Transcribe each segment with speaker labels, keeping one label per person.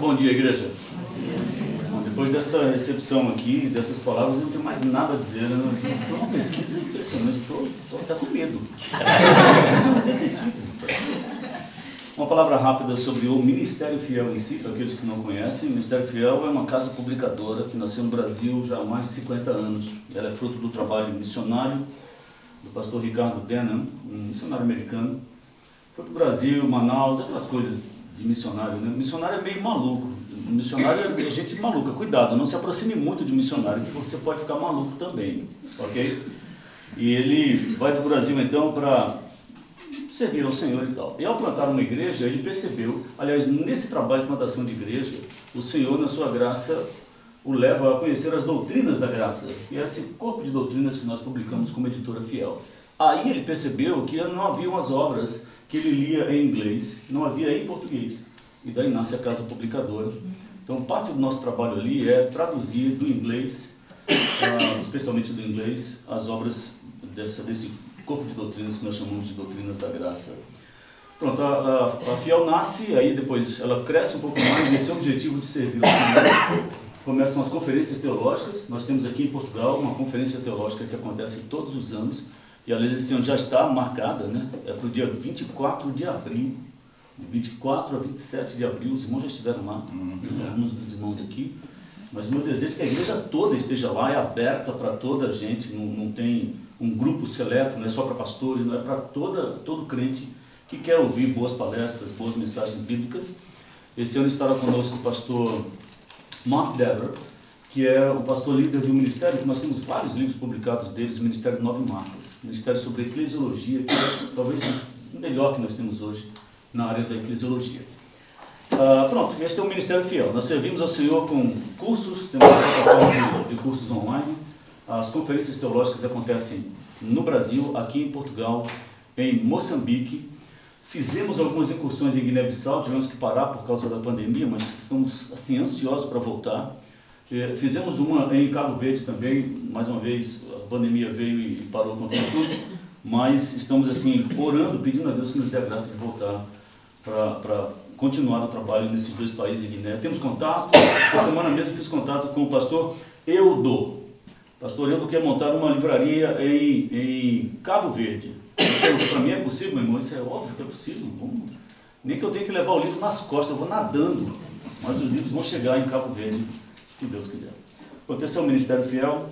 Speaker 1: bom dia, igreja. Bom, depois dessa recepção aqui, dessas palavras, eu não tenho mais nada a dizer. Né? Foi uma pesquisa impressionante, estou até com medo. Uma palavra rápida sobre o Ministério Fiel em si, para aqueles que não conhecem. O Ministério Fiel é uma casa publicadora que nasceu no Brasil já há mais de 50 anos. Ela é fruto do trabalho missionário do pastor Ricardo Denham, um missionário americano. Foi para o Brasil, Manaus, aquelas coisas de missionário. Né? Missionário é meio maluco. Missionário é gente maluca. Cuidado, não se aproxime muito de missionário, porque você pode ficar maluco também, ok? E ele vai para o Brasil então para servir ao Senhor e tal. E ao plantar uma igreja, ele percebeu, aliás, nesse trabalho de plantação de igreja, o Senhor, na sua graça, o leva a conhecer as doutrinas da graça. E é esse corpo de doutrinas que nós publicamos como editora fiel. Aí ele percebeu que não havia umas obras que ele lia em inglês, não havia em português. E daí nasce a Casa Publicadora. Então, parte do nosso trabalho ali é traduzir do inglês, uh, especialmente do inglês, as obras dessa, desse corpo de doutrinas que nós chamamos de doutrinas da graça. Pronto, a, a, a Fiel nasce, aí depois ela cresce um pouco mais nesse objetivo de servir o Senhor. Começam as conferências teológicas. Nós temos aqui em Portugal uma conferência teológica que acontece todos os anos e esse ano já está marcada, né? É para o dia 24 de abril, de 24 a 27 de abril, os irmãos já estiveram lá, uhum. alguns dos irmãos aqui. Mas o meu desejo é que a igreja toda esteja lá, é aberta para toda a gente, não, não tem um grupo seleto, não é só para pastores, não é para toda, todo crente que quer ouvir boas palestras, boas mensagens bíblicas. Este ano estará conosco o pastor Mark Dever, que é o pastor líder do ministério, que nós temos vários livros publicados deles, o Ministério Nove Marcas, Ministério sobre Eclesiologia, que é talvez o melhor que nós temos hoje na área da eclesiologia. Uh, pronto, este é o Ministério Fiel. Nós servimos ao Senhor com cursos, temos uma plataforma de, de cursos online. As conferências teológicas acontecem no Brasil, aqui em Portugal, em Moçambique. Fizemos algumas incursões em Guiné-Bissau, tivemos que parar por causa da pandemia, mas estamos assim ansiosos para voltar. É, fizemos uma em Cabo Verde também, mais uma vez, a pandemia veio e parou com tudo, mas estamos assim orando, pedindo a Deus que nos dê a graça de voltar para continuar o trabalho nesses dois países de Guiné. Temos contato, essa semana mesmo fiz contato com o pastor Eudo. Pastor Eudo quer montar uma livraria em, em Cabo Verde. Para mim é possível, meu irmão? Isso é óbvio que é possível. Nem que eu tenha que levar o livro nas costas, eu vou nadando. Mas os livros vão chegar em Cabo Verde se Deus quiser. Proteção Ministério Fiel,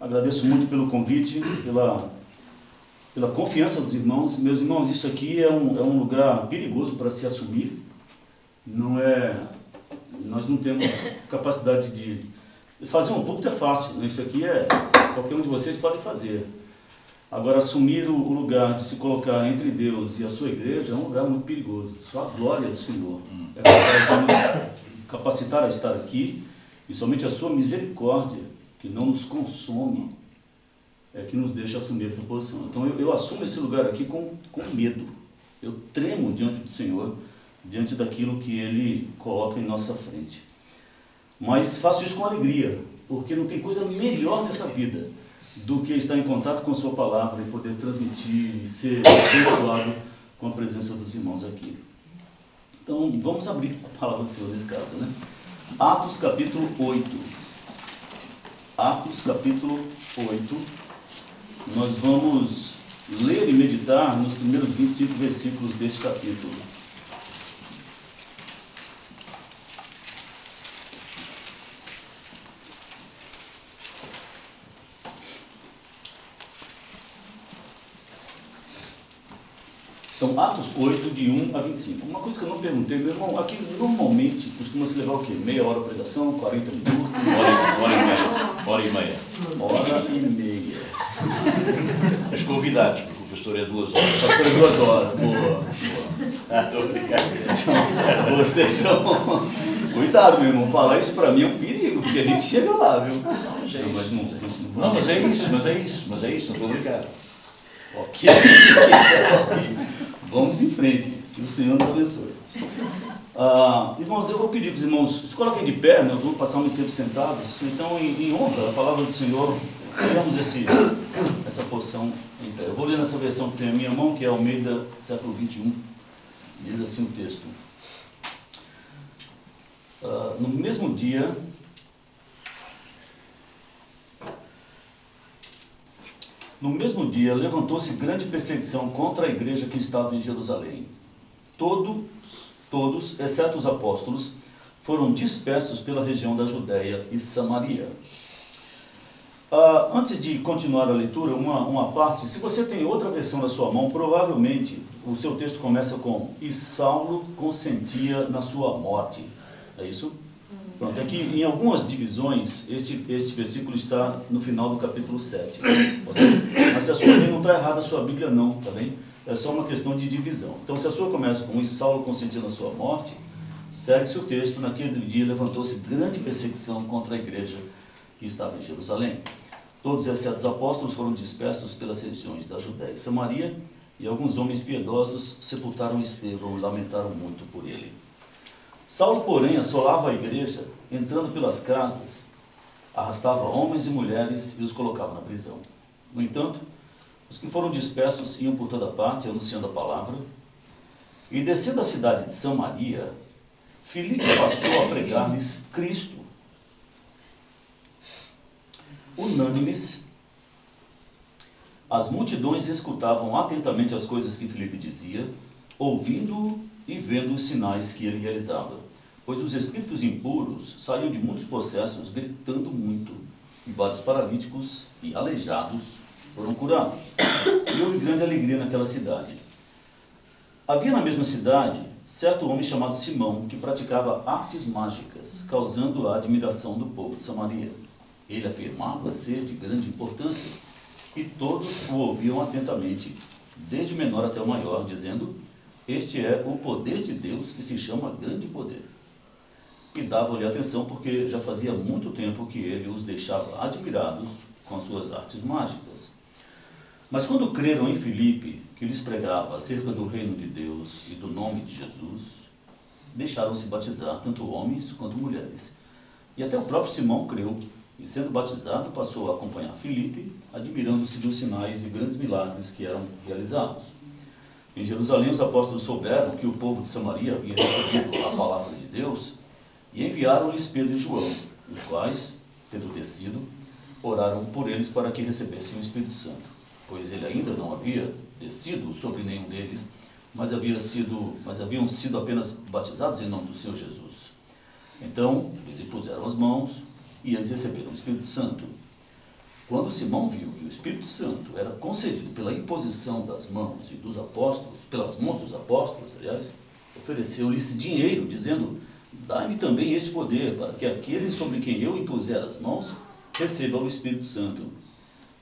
Speaker 1: agradeço muito pelo convite, pela, pela confiança dos irmãos. Meus irmãos, isso aqui é um, é um lugar perigoso para se assumir. Não é, nós não temos capacidade de fazer um púlpito é fácil, né? isso aqui é qualquer um de vocês pode fazer. Agora, assumir o lugar de se colocar entre Deus e a sua igreja é um lugar muito perigoso. Só a glória do Senhor é capaz de nos capacitar a estar aqui e somente a sua misericórdia, que não nos consome, é que nos deixa assumir essa posição. Então eu, eu assumo esse lugar aqui com, com medo. Eu tremo diante do Senhor, diante daquilo que Ele coloca em nossa frente. Mas faço isso com alegria, porque não tem coisa melhor nessa vida do que estar em contato com Sua palavra e poder transmitir e ser abençoado com a presença dos irmãos aqui. Então vamos abrir a palavra do Senhor nesse caso, né? Atos capítulo 8. Atos capítulo 8. Nós vamos ler e meditar nos primeiros 25 versículos deste capítulo. Então, Atos 8, de 1 a 25. Uma coisa que eu não perguntei, meu irmão, aqui normalmente costuma se levar o quê? Meia hora a pregação, 40 minutos?
Speaker 2: Hora, hora e meia. Hora e meia.
Speaker 1: Hora e meia.
Speaker 2: Os convidados, porque o pastor é duas horas.
Speaker 1: O pastor é duas horas, boa. boa.
Speaker 2: Ah, estou obrigado.
Speaker 1: Vocês são. Cuidado, meu irmão, falar isso para mim é um perigo, porque a gente chega lá, viu?
Speaker 2: Não, mas é isso. Não, mas não, não, mas é isso, mas é isso, mas é isso, não estou obrigado.
Speaker 1: Ok. Vamos em frente. Que o Senhor nos abençoe. Ah, irmãos, eu vou pedir para os irmãos, se coloquem de pé, nós vamos passar muito tempo sentados. Então, em, em honra à palavra do Senhor, pegamos esse, essa porção em pé. Eu vou ler nessa versão que tem a minha mão, que é Almeida, século 21. Diz assim o texto. Ah, no mesmo dia, no mesmo dia levantou-se grande perseguição contra a igreja que estava em Jerusalém. Todos, todos, exceto os apóstolos, foram dispersos pela região da Judéia e Samaria. Uh, antes de continuar a leitura, uma, uma parte, se você tem outra versão na sua mão, provavelmente o seu texto começa com E Saulo consentia na sua morte. É isso? Pronto, aqui em algumas divisões, este, este versículo está no final do capítulo 7. Tá Mas se a sua não está errada, a sua Bíblia não, tá bem? É só uma questão de divisão. Então, se a sua começa com E Saulo consentia na sua morte, segue-se o texto, naquele dia levantou-se grande perseguição contra a igreja que estava em Jerusalém. Todos, exceto os apóstolos, foram dispersos pelas regiões da Judéia e Samaria, e alguns homens piedosos sepultaram Estevão e lamentaram muito por ele. Saulo, porém, assolava a igreja, entrando pelas casas, arrastava homens e mulheres e os colocava na prisão. No entanto, os que foram dispersos iam por toda parte, anunciando a palavra. E descendo a cidade de Samaria, Filipe passou a pregar-lhes Cristo unânimes, as multidões escutavam atentamente as coisas que Filipe dizia, ouvindo e vendo os sinais que ele realizava. Pois os espíritos impuros saíam de muitos processos gritando muito, e vários paralíticos e aleijados foram curados. E houve grande alegria naquela cidade. Havia na mesma cidade certo homem chamado Simão, que praticava artes mágicas, causando a admiração do povo de Samaria. Ele afirmava ser de grande importância e todos o ouviam atentamente, desde o menor até o maior, dizendo: Este é o poder de Deus que se chama grande poder. E davam-lhe atenção porque já fazia muito tempo que ele os deixava admirados com as suas artes mágicas. Mas quando creram em Filipe, que lhes pregava acerca do reino de Deus e do nome de Jesus, deixaram-se batizar tanto homens quanto mulheres. E até o próprio Simão creu e sendo batizado, passou a acompanhar Filipe, admirando-se dos sinais e grandes milagres que eram realizados. Em Jerusalém, os apóstolos souberam que o povo de Samaria havia recebido a palavra de Deus e enviaram-lhes Pedro e João, os quais, tendo descido, oraram por eles para que recebessem o Espírito Santo, pois ele ainda não havia descido sobre nenhum deles, mas, havia sido, mas haviam sido apenas batizados em nome do Senhor Jesus. Então, eles impuseram as mãos e eles receberam o Espírito Santo. Quando Simão viu que o Espírito Santo era concedido pela imposição das mãos e dos apóstolos, pelas mãos dos apóstolos, aliás, ofereceu-lhes dinheiro, dizendo: Dai-me também esse poder, para que aquele sobre quem eu impuser as mãos receba o Espírito Santo.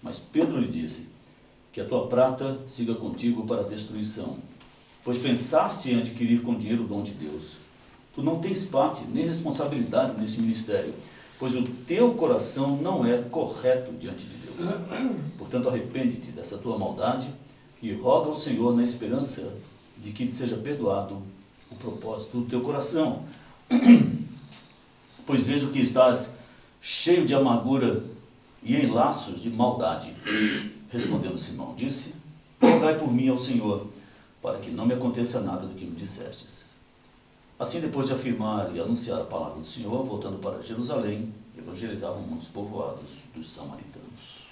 Speaker 1: Mas Pedro lhe disse: Que a tua prata siga contigo para a destruição, pois pensaste em adquirir com dinheiro o dom de Deus. Tu não tens parte nem responsabilidade nesse ministério pois o teu coração não é correto diante de Deus. Portanto, arrepende-te dessa tua maldade e roga ao Senhor na esperança de que te seja perdoado o propósito do teu coração. Pois vejo que estás cheio de amargura e em laços de maldade. Respondendo Simão, disse: Rogai por mim ao Senhor, para que não me aconteça nada do que me dissestes. Assim, depois de afirmar e anunciar a palavra do Senhor, voltando para Jerusalém, evangelizavam muitos povoados dos samaritanos.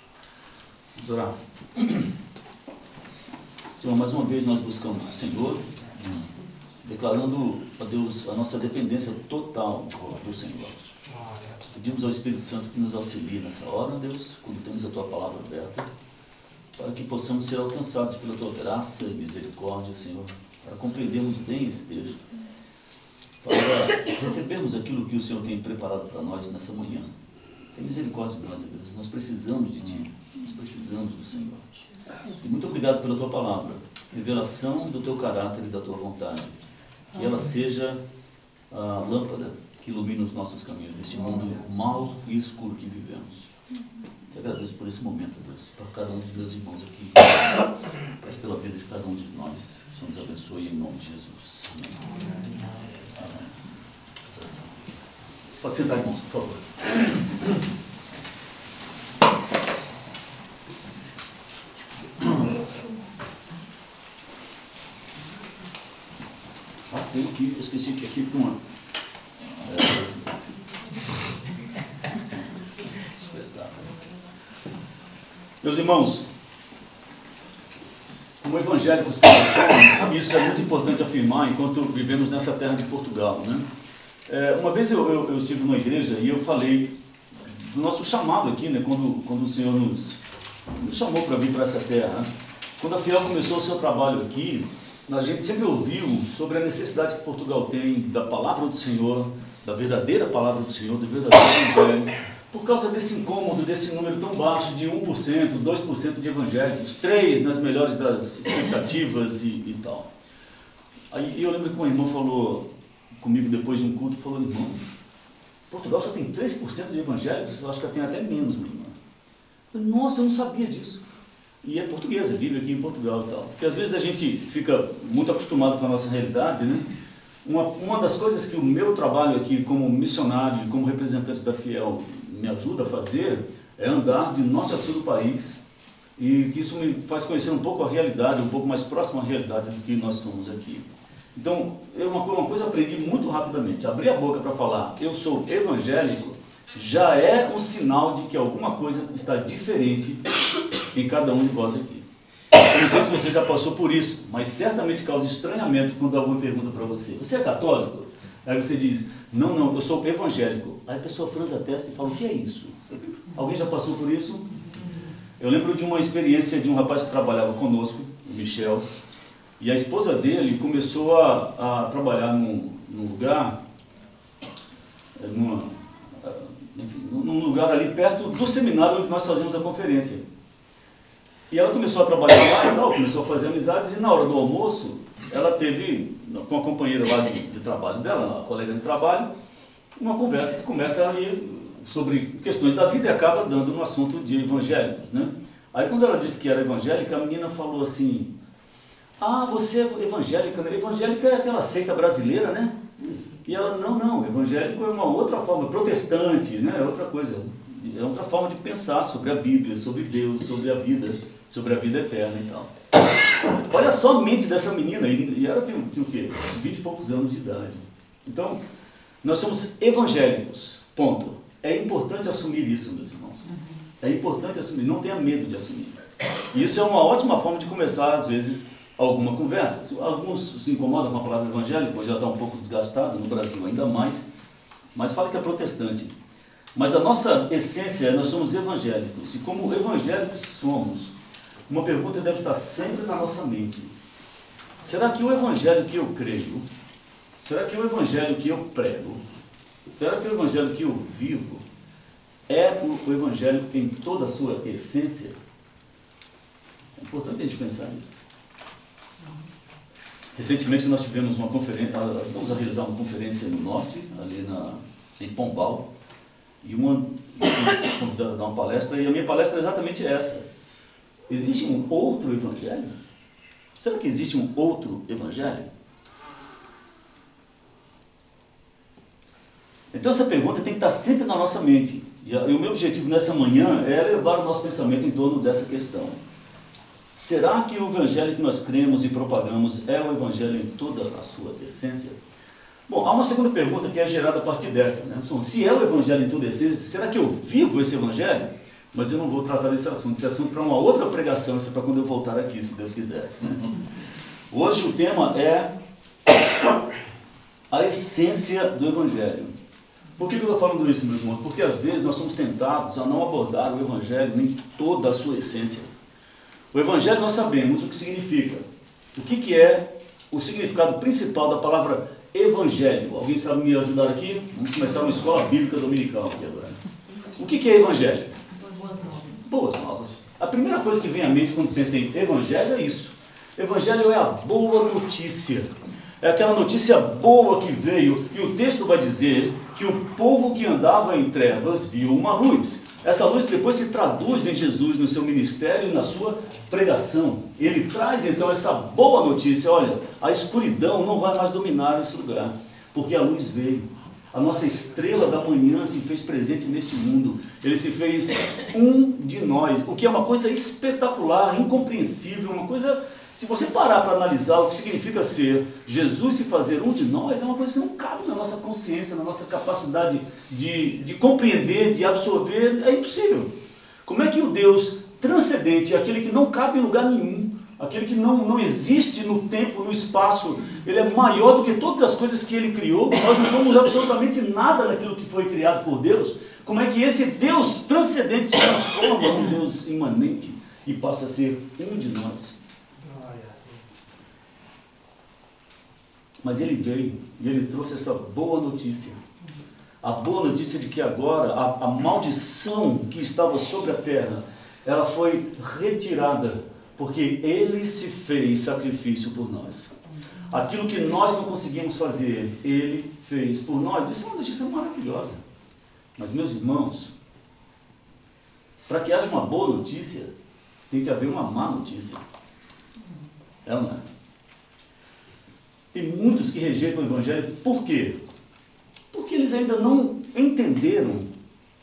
Speaker 1: Vamos orar. Senhor, mais uma vez nós buscamos o Senhor, declarando a Deus a nossa dependência total do Senhor. Pedimos ao Espírito Santo que nos auxilie nessa hora, Deus, quando temos a Tua palavra aberta, para que possamos ser alcançados pela Tua graça e misericórdia, Senhor, para compreendermos bem esse texto para recebermos aquilo que o Senhor tem preparado para nós nessa manhã. Tem misericórdia de nós, Deus. Nós precisamos de Ti. Nós precisamos do Senhor. E muito obrigado pela Tua palavra. Revelação do Teu caráter e da Tua vontade. Que ela seja a lâmpada que ilumina os nossos caminhos neste mundo mau e escuro que vivemos. Te agradeço por esse momento, Deus, para cada um dos meus irmãos aqui. Peço pela vida de cada um de nós. O Senhor nos abençoe em nome de Jesus. Amém. Pode sentar, irmãos, por favor. Ah, tem aqui, eu esqueci que aqui ficou uma. É. Meus irmãos, como evangélicos que somos, isso é muito importante afirmar enquanto vivemos nessa terra de Portugal. Né? É, uma vez eu, eu, eu estive numa igreja e eu falei do nosso chamado aqui, né, quando, quando o Senhor nos, nos chamou para vir para essa terra. Quando a Fiel começou o seu trabalho aqui, a gente sempre ouviu sobre a necessidade que Portugal tem da palavra do Senhor, da verdadeira palavra do Senhor, do verdadeiro evangelho, por causa desse incômodo, desse número tão baixo de 1%, 2% de evangélicos, 3% nas melhores das expectativas e, e tal. Aí eu lembro que uma irmã falou comigo depois de um culto, falou, irmão, Portugal só tem 3% de evangélicos, eu acho que tem até menos, minha irmã. Nossa, eu não sabia disso. E é portuguesa, vive aqui em Portugal e tal. Porque às vezes a gente fica muito acostumado com a nossa realidade, né? Uma, uma das coisas que o meu trabalho aqui como missionário como representante da Fiel me ajuda a fazer é andar de norte a sul do país e que isso me faz conhecer um pouco a realidade, um pouco mais próximo à realidade do que nós somos aqui. Então, eu, uma, uma coisa aprendi muito rapidamente: abrir a boca para falar eu sou evangélico já é um sinal de que alguma coisa está diferente em cada um de vós aqui. Eu não sei se você já passou por isso, mas certamente causa estranhamento quando alguém pergunta para você: Você é católico? Aí você diz: Não, não, eu sou evangélico. Aí a pessoa franza a testa e fala: O que é isso? Alguém já passou por isso? Eu lembro de uma experiência de um rapaz que trabalhava conosco, o Michel, e a esposa dele começou a, a trabalhar num, num lugar, eh, numa, eh, enfim, num lugar ali perto do seminário onde nós fazíamos a conferência. E ela começou a trabalhar lá e tal, começou a fazer amizades, e na hora do almoço, ela teve, com a companheira lá de, de trabalho dela, a colega de trabalho, uma conversa que começa aí sobre questões da vida e acaba dando no assunto de evangélicos, né? Aí quando ela disse que era evangélica, a menina falou assim, ah, você é evangélica, né? Evangélica é aquela seita brasileira, né? E ela, não, não, evangélico é uma outra forma, protestante, né? É outra coisa, é outra forma de pensar sobre a Bíblia, sobre Deus, sobre a vida sobre a vida eterna e tal. Olha só a mente dessa menina, e ela tem, tem o quê? 20 e poucos anos de idade. Então, nós somos evangélicos, ponto. É importante assumir isso, meus irmãos. É importante assumir, não tenha medo de assumir. E isso é uma ótima forma de começar, às vezes, alguma conversa. Alguns se incomodam com a palavra evangélico, já está um pouco desgastado, no Brasil ainda mais, mas fala que é protestante. Mas a nossa essência é nós somos evangélicos, e como evangélicos somos, uma pergunta deve estar sempre na nossa mente. Será que o evangelho que eu creio, será que o evangelho que eu prego, será que o evangelho que eu vivo é o evangelho em toda a sua essência? É importante a gente pensar nisso. Recentemente nós tivemos uma conferência, ah, vamos realizar uma conferência no norte, ali na, em Pombal, e uma convidada a dar uma palestra, e a minha palestra é exatamente essa Existe um outro evangelho? Será que existe um outro evangelho? Então essa pergunta tem que estar sempre na nossa mente. E o meu objetivo nessa manhã é levar o nosso pensamento em torno dessa questão. Será que o evangelho que nós cremos e propagamos é o evangelho em toda a sua essência? Bom, há uma segunda pergunta que é gerada a partir dessa. Né? Então, se é o evangelho em toda a essência, será que eu vivo esse evangelho? Mas eu não vou tratar desse assunto. Esse assunto para uma outra pregação, isso é para quando eu voltar aqui, se Deus quiser. Hoje o tema é a essência do Evangelho. Por que eu estou falando isso, meus irmãos? Porque às vezes nós somos tentados a não abordar o Evangelho em toda a sua essência. O Evangelho nós sabemos o que significa. O que, que é o significado principal da palavra Evangelho? Alguém sabe me ajudar aqui? Vamos começar uma escola bíblica dominical aqui agora. O que, que é Evangelho? Boas novas. A primeira coisa que vem à mente quando pensa em evangelho é isso. Evangelho é a boa notícia. É aquela notícia boa que veio, e o texto vai dizer que o povo que andava em trevas viu uma luz. Essa luz depois se traduz em Jesus no seu ministério e na sua pregação. Ele traz então essa boa notícia: olha, a escuridão não vai mais dominar esse lugar, porque a luz veio. A nossa estrela da manhã se fez presente nesse mundo. Ele se fez um de nós, o que é uma coisa espetacular, incompreensível, uma coisa. Se você parar para analisar o que significa ser Jesus se fazer um de nós, é uma coisa que não cabe na nossa consciência, na nossa capacidade de, de compreender, de absorver, é impossível. Como é que o Deus transcendente, aquele que não cabe em lugar nenhum, aquele que não, não existe no tempo, no espaço, ele é maior do que todas as coisas que ele criou, nós não somos absolutamente nada daquilo que foi criado por Deus. Como é que esse Deus transcendente se transforma em um Deus imanente e passa a ser um de nós? Mas ele veio e ele trouxe essa boa notícia. A boa notícia de que agora a, a maldição que estava sobre a terra, ela foi retirada, porque ele se fez sacrifício por nós. Aquilo que nós não conseguimos fazer, ele fez por nós. Isso é uma notícia maravilhosa. Mas, meus irmãos, para que haja uma boa notícia, tem que haver uma má notícia. É ou não é? Tem muitos que rejeitam o Evangelho, por quê? Porque eles ainda não entenderam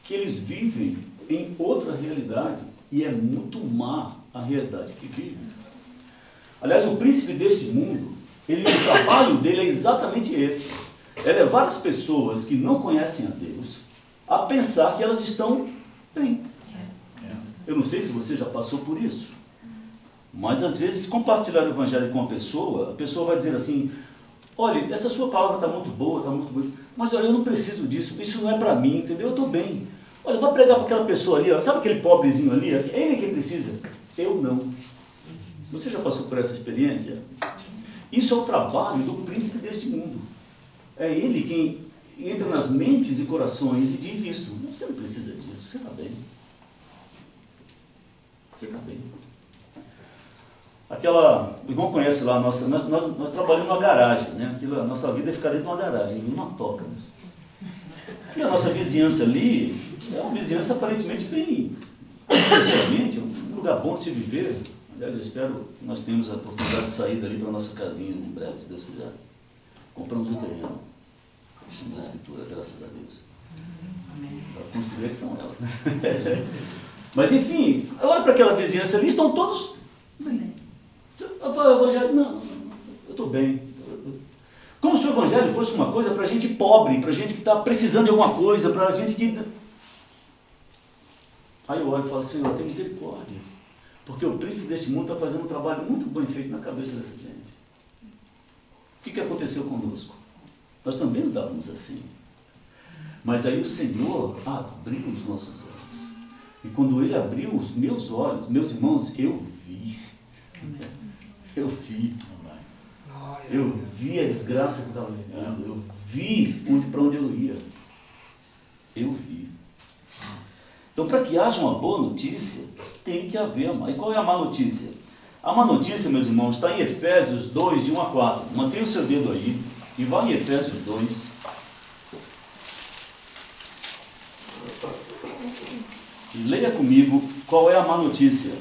Speaker 1: que eles vivem em outra realidade e é muito má a realidade que vivem. Aliás, o príncipe deste mundo, ele, o trabalho dele é exatamente esse: é levar as pessoas que não conhecem a Deus a pensar que elas estão bem. Eu não sei se você já passou por isso. Mas às vezes compartilhar o evangelho com uma pessoa, a pessoa vai dizer assim: olha, essa sua palavra está muito boa, está muito boa, mas olha, eu não preciso disso, isso não é para mim, entendeu? Eu estou bem. Olha, vai pregar para aquela pessoa ali, ó, sabe aquele pobrezinho ali? É ele que precisa. Eu não. Você já passou por essa experiência? Isso é o trabalho do príncipe desse mundo. É ele quem entra nas mentes e corações e diz isso. Você não precisa disso, você está bem. Você está bem. Aquela, o irmão conhece lá, nossa, nós, nós, nós trabalhamos numa garagem, né? Aquilo, a nossa vida é ficar dentro de uma garagem, numa toca. Né? E a nossa vizinhança ali é uma vizinhança aparentemente bem, especialmente, um lugar bom de se viver. Aliás, eu espero que nós tenhamos a oportunidade de sair dali para a nossa casinha em breve, se Deus quiser. Compramos um terreno. Deixamos a escritura, graças a Deus. Para construir que são elas. Né? Mas enfim, olha para aquela vizinhança ali, estão todos bem. Eu falo, evangelho, não, eu estou bem. Como se o evangelho fosse uma coisa para gente pobre, para gente que está precisando de alguma coisa, para gente que. Aí eu olho e falo, Senhor, tem misericórdia. Porque o príncipe deste mundo está fazendo um trabalho muito bem feito na cabeça dessa gente. O que, que aconteceu conosco? Nós também andávamos assim. Mas aí o Senhor abriu os nossos olhos. E quando Ele abriu os meus olhos, meus irmãos, eu vi. Eu vi. Eu vi a desgraça que estava vivendo. Eu vi para onde eu ia. Eu vi. Então, para que haja uma boa notícia, tem que haver. E qual é a má notícia? A má notícia, meus irmãos, está em Efésios 2, de 1 a 4. Mantenha o seu dedo aí e vá em Efésios 2. E leia comigo qual é a má notícia.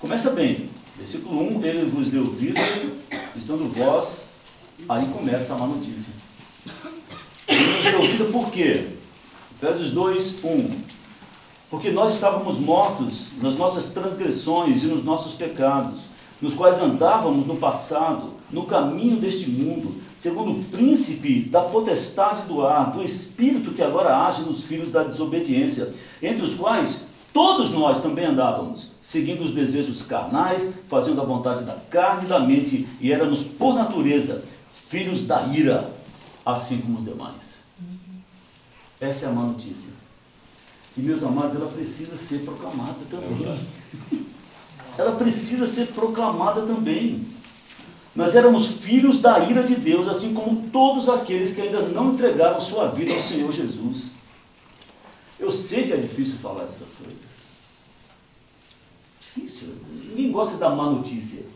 Speaker 1: Começa bem. Versículo 1, ele vos deu vida, estando vós, aí começa a má notícia. Ele nos deu vida por quê? Efésios 2, 1. Porque nós estávamos mortos nas nossas transgressões e nos nossos pecados, nos quais andávamos no passado, no caminho deste mundo, segundo o príncipe da potestade do ar, do espírito que agora age nos filhos da desobediência, entre os quais todos nós também andávamos, seguindo os desejos carnais, fazendo a vontade da carne e da mente, e éramos, por natureza, filhos da ira, assim como os demais. Essa é a má notícia. E, meus amados, ela precisa ser proclamada também. Ela precisa ser proclamada também. Nós éramos filhos da ira de Deus, assim como todos aqueles que ainda não entregaram sua vida ao Senhor Jesus. Eu sei que é difícil falar essas coisas. Difícil. Ninguém gosta da má notícia.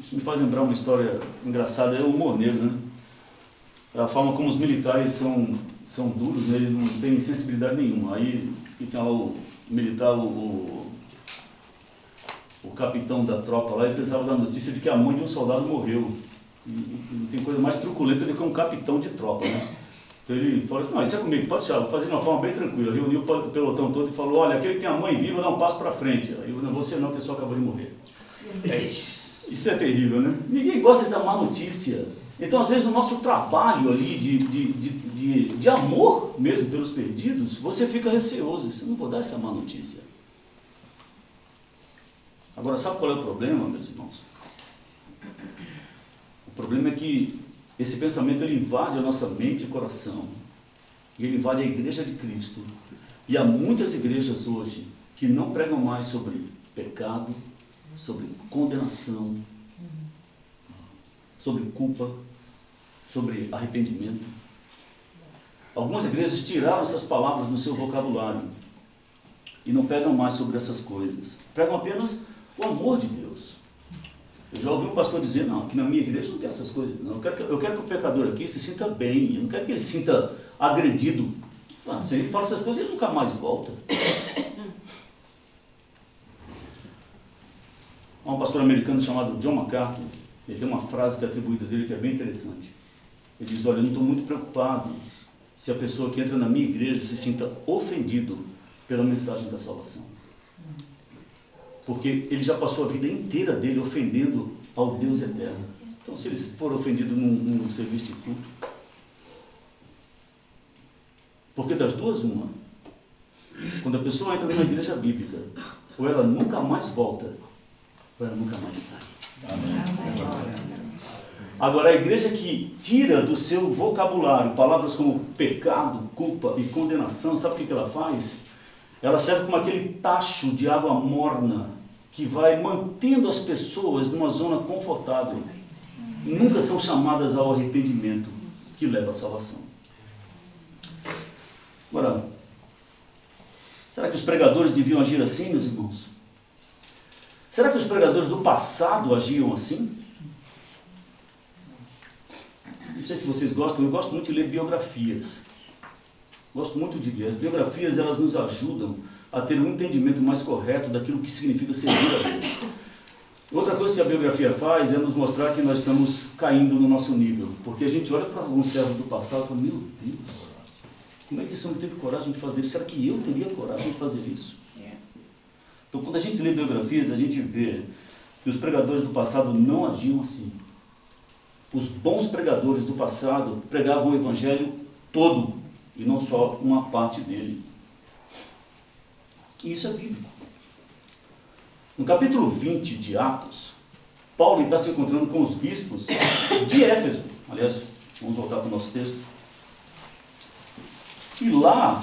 Speaker 1: Isso me faz lembrar uma história engraçada, é o humor negro, né? A forma como os militares são, são duros, né? eles não têm sensibilidade nenhuma. Aí, que tinha lá o militar, o, o capitão da tropa lá, ele precisava da notícia de que a mãe de um soldado morreu. E, e não tem coisa mais truculenta do que um capitão de tropa, né? Então ele falou assim, não, isso é comigo, pode deixar, vou fazer de uma forma bem tranquila. Reuniu o pelotão todo e falou, olha, aquele que tem a mãe viva, dá um passo para frente. Aí eu, não, você não, que a pessoa acabou de morrer. É, isso é terrível, né? Ninguém gosta de dar má notícia. Então, às vezes, o nosso trabalho ali de, de, de, de, amor mesmo pelos perdidos, você fica receoso. Eu não vou dar essa má notícia. Agora, sabe qual é o problema, meus irmãos? O problema é que esse pensamento ele invade a nossa mente e coração. E ele invade a igreja de Cristo. E há muitas igrejas hoje que não pregam mais sobre pecado, sobre condenação, sobre culpa, sobre arrependimento. Algumas igrejas tiraram essas palavras do seu vocabulário e não pegam mais sobre essas coisas. Pregam apenas o amor de Deus. Eu já ouvi um pastor dizer, não, aqui na minha igreja não tem essas coisas. Não. Eu, quero que, eu quero que o pecador aqui se sinta bem, eu não quero que ele se sinta agredido. Ah, se ele fala essas coisas, ele nunca mais volta. Há um pastor americano chamado John MacArthur, ele tem uma frase que é atribuída dele que é bem interessante. Ele diz, olha, eu não estou muito preocupado se a pessoa que entra na minha igreja se sinta ofendido pela mensagem da salvação. Porque ele já passou a vida inteira dele ofendendo ao Deus eterno. Então, se eles for ofendidos num, num serviço de culto, porque das duas, uma. Quando a pessoa entra numa igreja bíblica, ou ela nunca mais volta, ou ela nunca mais sai. Amém. Agora, a igreja que tira do seu vocabulário palavras como pecado, culpa e condenação, sabe o que, que ela faz? Ela serve como aquele tacho de água morna que vai mantendo as pessoas numa zona confortável. Nunca são chamadas ao arrependimento que leva à salvação. Agora, será que os pregadores deviam agir assim, meus irmãos? Será que os pregadores do passado agiam assim? Não sei se vocês gostam, eu gosto muito de ler biografias. Gosto muito de ler. As biografias elas nos ajudam a ter um entendimento mais correto daquilo que significa servir a Deus. Outra coisa que a biografia faz é nos mostrar que nós estamos caindo no nosso nível. Porque a gente olha para alguns servos do passado e fala, meu Deus, como é que esse homem teve coragem de fazer isso? Será que eu teria coragem de fazer isso? É. Então, quando a gente lê biografias, a gente vê que os pregadores do passado não agiam assim. Os bons pregadores do passado pregavam o evangelho todo e não só uma parte dele. E isso é bíblico. No capítulo 20 de Atos, Paulo está se encontrando com os bispos de Éfeso. Aliás, vamos voltar para o nosso texto. E lá,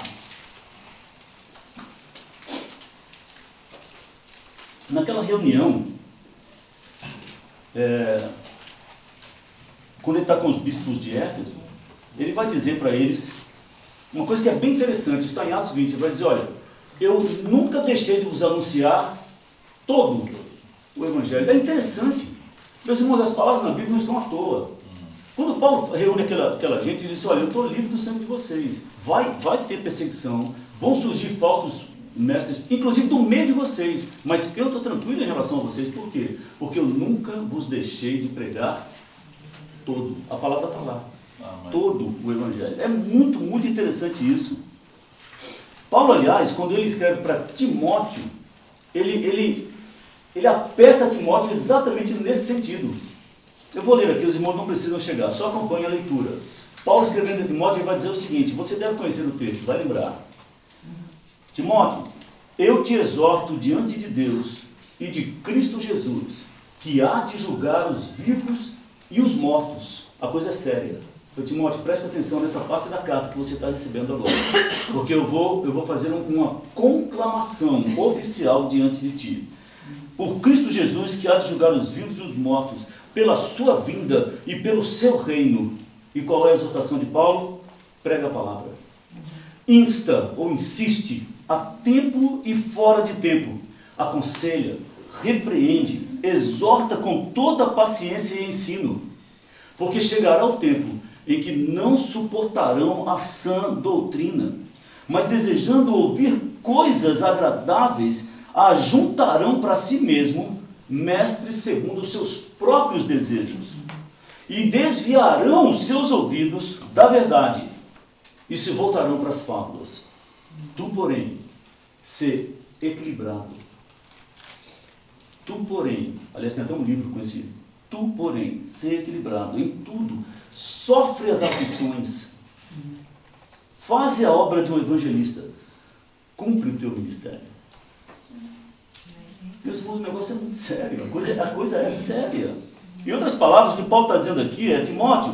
Speaker 1: naquela reunião, é, quando ele está com os bispos de Éfeso, ele vai dizer para eles uma coisa que é bem interessante, está em Atos 20, ele vai dizer, olha, eu nunca deixei de vos anunciar todo o Evangelho. É interessante. Meus irmãos, as palavras na Bíblia não estão à toa. Quando Paulo reúne aquela, aquela gente, ele diz, olha, eu estou livre do sangue de vocês. Vai, vai ter perseguição, vão surgir falsos mestres, inclusive do meio de vocês. Mas eu estou tranquilo em relação a vocês, por quê? Porque eu nunca vos deixei de pregar todo. A palavra está lá. Todo o Evangelho. É muito, muito interessante isso. Paulo, aliás, quando ele escreve para Timóteo, ele, ele, ele aperta Timóteo exatamente nesse sentido. Eu vou ler aqui, os irmãos não precisam chegar, só acompanhe a leitura. Paulo escrevendo a Timóteo, ele vai dizer o seguinte: você deve conhecer o texto, vai lembrar. Timóteo, eu te exorto diante de Deus e de Cristo Jesus, que há de julgar os vivos e os mortos. A coisa é séria. Eu, Timóteo, presta atenção nessa parte da carta que você está recebendo agora. Porque eu vou, eu vou fazer uma conclamação oficial diante de ti. Por Cristo Jesus, que há de julgar os vivos e os mortos, pela sua vinda e pelo seu reino. E qual é a exortação de Paulo? Prega a palavra. Insta ou insiste a tempo e fora de tempo. Aconselha, repreende, exorta com toda paciência e ensino. Porque chegará o tempo em que não suportarão a sã doutrina, mas desejando ouvir coisas agradáveis, ajuntarão para si mesmo mestres segundo os seus próprios desejos, e desviarão os seus ouvidos da verdade, e se voltarão para as fábulas. Tu, porém, se equilibrado. Tu, porém, aliás, tem até um livro com esse. Tu, porém, se equilibrado em tudo, sofre as aflições, Faze a obra de um evangelista. Cumpre o teu ministério. Meus irmãos, o negócio é muito sério. A coisa, a coisa é séria. Em outras palavras, o que Paulo está dizendo aqui é, Timóteo,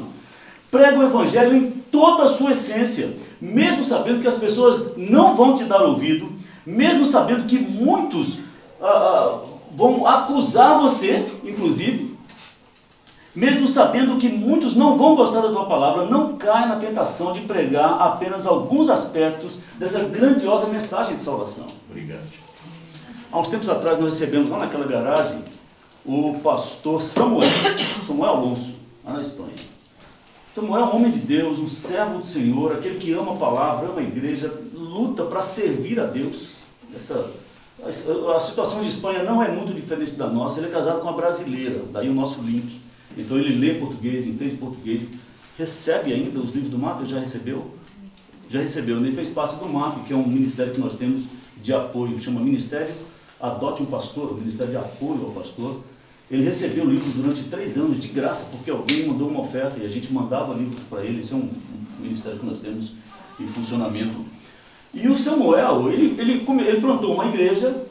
Speaker 1: prega o evangelho em toda a sua essência, mesmo sabendo que as pessoas não vão te dar ouvido, mesmo sabendo que muitos ah, ah, vão acusar você, inclusive, mesmo sabendo que muitos não vão gostar da tua palavra, não cai na tentação de pregar apenas alguns aspectos dessa grandiosa mensagem de salvação.
Speaker 2: Obrigado.
Speaker 1: Há uns tempos atrás nós recebemos lá naquela garagem o pastor Samuel, Samuel Alonso, lá na Espanha. Samuel é um homem de Deus, um servo do Senhor, aquele que ama a palavra, ama a igreja, luta para servir a Deus. Essa, a, a situação de Espanha não é muito diferente da nossa. Ele é casado com uma brasileira, daí o nosso link. Então ele lê português, entende português, recebe ainda os livros do MAP, já recebeu? Já recebeu, ele fez parte do MAP, que é um ministério que nós temos de apoio, chama Ministério Adote um Pastor, o Ministério de Apoio ao Pastor. Ele recebeu o livro durante três anos de graça, porque alguém mandou uma oferta e a gente mandava livros para ele. Esse é um ministério que nós temos em funcionamento. E o Samuel, ele, ele, ele plantou uma igreja,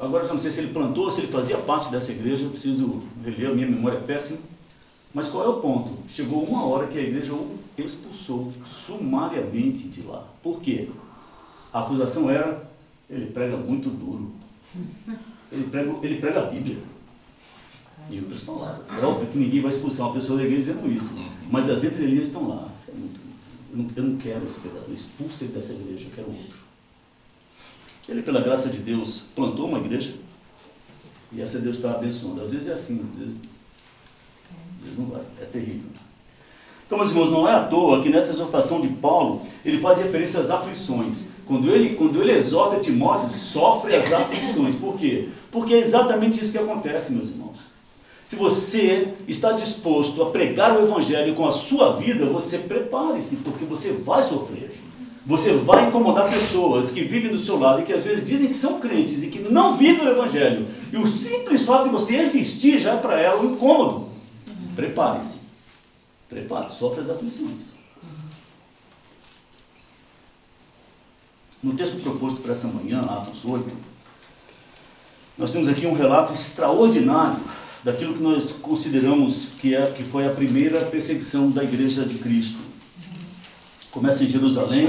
Speaker 1: agora eu não sei se ele plantou, se ele fazia parte dessa igreja, eu preciso reler, a minha memória é péssima. Mas qual é o ponto? Chegou uma hora que a igreja o expulsou sumariamente de lá. Por quê? A acusação era, ele prega muito duro. Ele prega, ele prega a Bíblia. E outras palavras. É óbvio que ninguém vai expulsar uma pessoa da igreja dizendo isso. Mas as entrelinhas estão lá. Isso é muito, eu, não, quero esse pedaço. Expulse ele dessa igreja, eu quero outro. Ele, pela graça de Deus, plantou uma igreja. E essa Deus está abençoando. Às vezes é assim, às vezes, às vezes não vai. É terrível. Então, meus irmãos, não é à toa que nessa exortação de Paulo, ele faz referência às aflições. Quando ele, quando ele exorta Timóteo, ele sofre as aflições. Por quê? Porque é exatamente isso que acontece, meus irmãos. Se você está disposto a pregar o Evangelho com a sua vida, você prepare-se, porque você vai sofrer. Você vai incomodar pessoas que vivem do seu lado e que às vezes dizem que são crentes e que não vivem o Evangelho. E o simples fato de você existir já é para ela um incômodo. Prepare-se. Prepare-se, sofre as aflições. No texto proposto para essa manhã, Atos 8, nós temos aqui um relato extraordinário daquilo que nós consideramos que, é, que foi a primeira perseguição da igreja de Cristo. Começa em Jerusalém,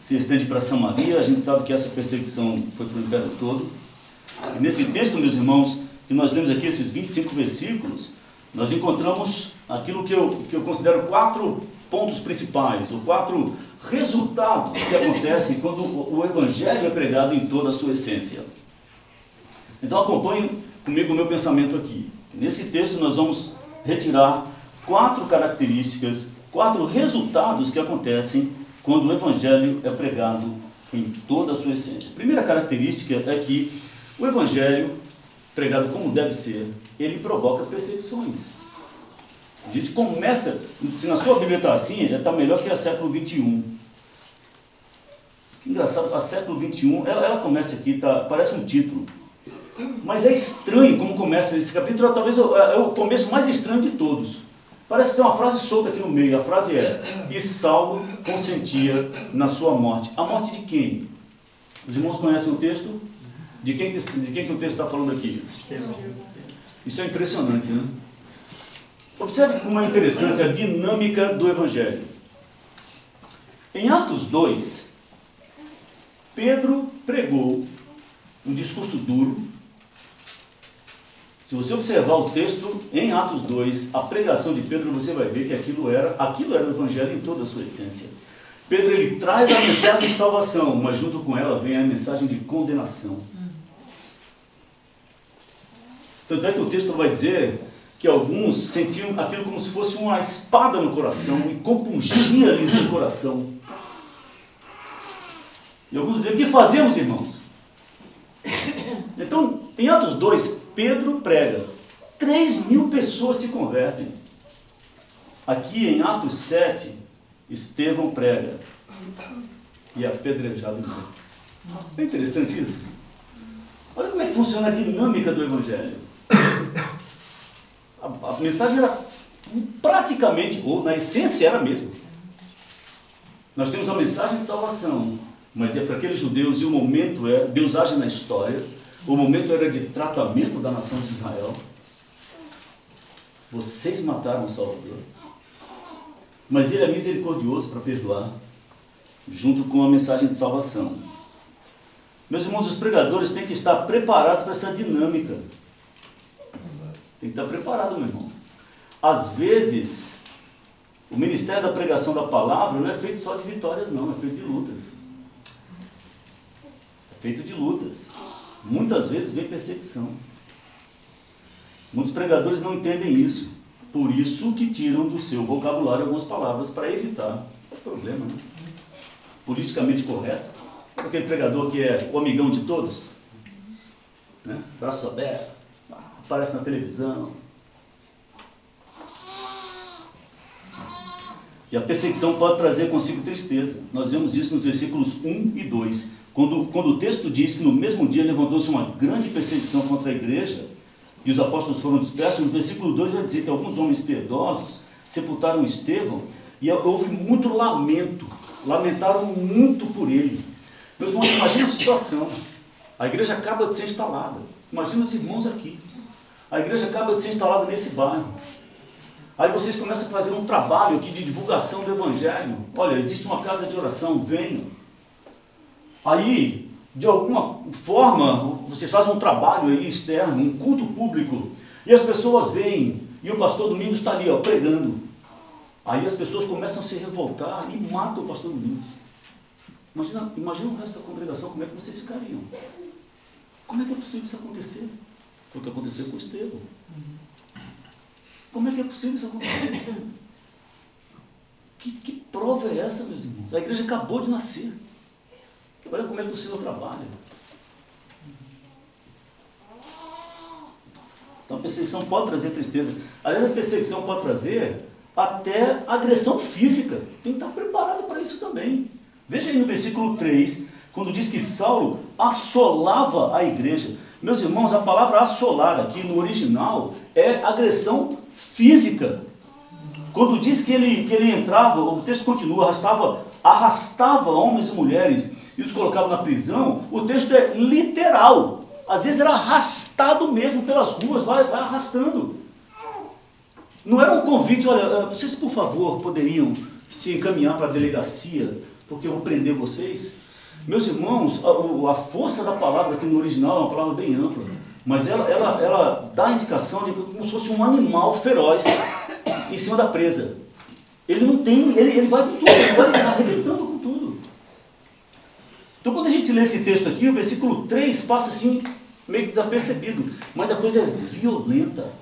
Speaker 1: se estende para Samaria, a gente sabe que essa perseguição foi para o império todo. E nesse texto, meus irmãos, que nós lemos aqui, esses 25 versículos, nós encontramos aquilo que eu, que eu considero quatro pontos principais, ou quatro resultados que acontecem quando o Evangelho é pregado em toda a sua essência. Então acompanhe comigo o meu pensamento aqui. Nesse texto nós vamos retirar quatro características, quatro resultados que acontecem quando o Evangelho é pregado em toda a sua essência. Primeira característica é que o Evangelho, pregado como deve ser, ele provoca perseguições. A gente começa, se na sua Bíblia está assim, está melhor que a século 21. Engraçado, a século 21, ela, ela começa aqui, tá, parece um título. Mas é estranho como começa esse capítulo, talvez é, é o começo mais estranho de todos. Parece que tem uma frase solta aqui no meio. A frase é: E Saulo consentia na sua morte. A morte de quem? Os irmãos conhecem o texto? De quem, de quem que o texto está falando aqui? Isso é impressionante, né? Observe como é interessante a dinâmica do Evangelho. Em Atos 2, Pedro pregou um discurso duro. Se você observar o texto em Atos 2, a pregação de Pedro, você vai ver que aquilo era, aquilo era o evangelho em toda a sua essência. Pedro ele traz a mensagem de salvação, mas junto com ela vem a mensagem de condenação. Tanto é que o texto vai dizer que alguns sentiam aquilo como se fosse uma espada no coração e compungia-lhes o coração. E alguns diziam: O que fazemos, irmãos? Então, em Atos 2, Pedro prega. 3 mil pessoas se convertem. Aqui em Atos 7, Estevão prega. E é apedrejado e morto. É interessante isso. Olha como é que funciona a dinâmica do Evangelho. A, a mensagem era praticamente, ou na essência era a mesma. Nós temos a mensagem de salvação, mas é para aqueles judeus e o momento é, Deus age na história, o momento era de tratamento da nação de Israel. Vocês mataram o Salvador. Mas ele é misericordioso para perdoar, junto com a mensagem de salvação. Meus irmãos, os pregadores têm que estar preparados para essa dinâmica. Tem que estar preparado, meu irmão. Às vezes, o ministério da pregação da palavra não é feito só de vitórias, não, é feito de lutas. É feito de lutas. Muitas vezes vem perseguição. Muitos pregadores não entendem isso. Por isso que tiram do seu vocabulário algumas palavras para evitar o problema. Né? Politicamente correto. Aquele pregador que é o amigão de todos. Né? Abertos. Aparece na televisão. E a perseguição pode trazer consigo tristeza. Nós vemos isso nos versículos 1 e 2. Quando, quando o texto diz que no mesmo dia levantou-se uma grande perseguição contra a igreja, e os apóstolos foram dispersos, no versículo 2 vai dizer que alguns homens piedosos sepultaram Estevão, e houve muito lamento, lamentaram muito por ele. Meus irmãos, imagina a situação. A igreja acaba de ser instalada. Imagina os irmãos aqui. A igreja acaba de ser instalada nesse bairro. Aí vocês começam a fazer um trabalho aqui de divulgação do Evangelho. Olha, existe uma casa de oração, venham. Aí, de alguma forma, vocês fazem um trabalho aí externo, um culto público, e as pessoas vêm, e o pastor Domingos está ali, ó, pregando. Aí as pessoas começam a se revoltar e matam o pastor Domingos. Imagina, imagina o resto da congregação, como é que vocês ficariam? Como é que é possível isso acontecer? Foi o que aconteceu com o Estevão. Como é que é possível isso acontecer? Que, que prova é essa, meus irmãos? A igreja acabou de nascer. Olha como é que o Senhor trabalha. Então a perseguição pode trazer tristeza. Aliás, a perseguição pode trazer até agressão física. Tem que estar preparado para isso também. Veja aí no versículo 3, quando diz que Saulo assolava a igreja. Meus irmãos, a palavra assolar aqui no original é agressão física. Quando diz que ele, que ele entrava, o texto continua, arrastava, arrastava homens e mulheres e os colocava na prisão, o texto é literal. Às vezes era arrastado mesmo pelas ruas, vai, vai arrastando. Não era um convite, olha, eh, vocês por favor poderiam se encaminhar para a delegacia, porque eu vou prender vocês. Meus irmãos, a, a, força da palavra aqui no original é uma palavra bem ampla, mas ela, ela, ela dá a indicação de como se fosse um animal feroz em cima da presa. Ele não tem, ele, ele vai com tudo, ele vai arrebentando. Então quando a gente lê esse texto aqui, o versículo 3 passa assim, meio que desapercebido, mas a coisa é violenta.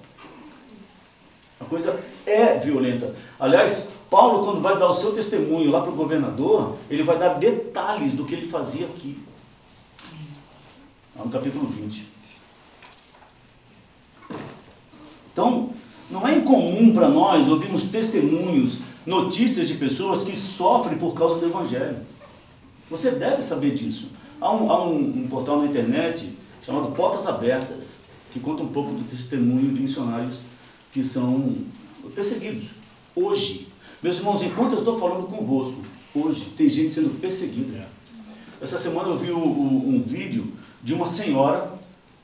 Speaker 1: A coisa é violenta. Aliás, Paulo, quando vai dar o seu testemunho lá para o governador, ele vai dar detalhes do que ele fazia aqui. Lá no capítulo 20. Então, não é incomum para nós ouvirmos testemunhos, notícias de pessoas que sofrem por causa do Evangelho. Você deve saber disso. Há um, há um, um portal na internet chamado Portas Abertas, que conta um pouco do testemunho de missionários que são perseguidos. Hoje, meus irmãos, enquanto eu estou falando convosco, hoje tem gente sendo perseguida. Essa semana eu vi o, o, um vídeo de uma senhora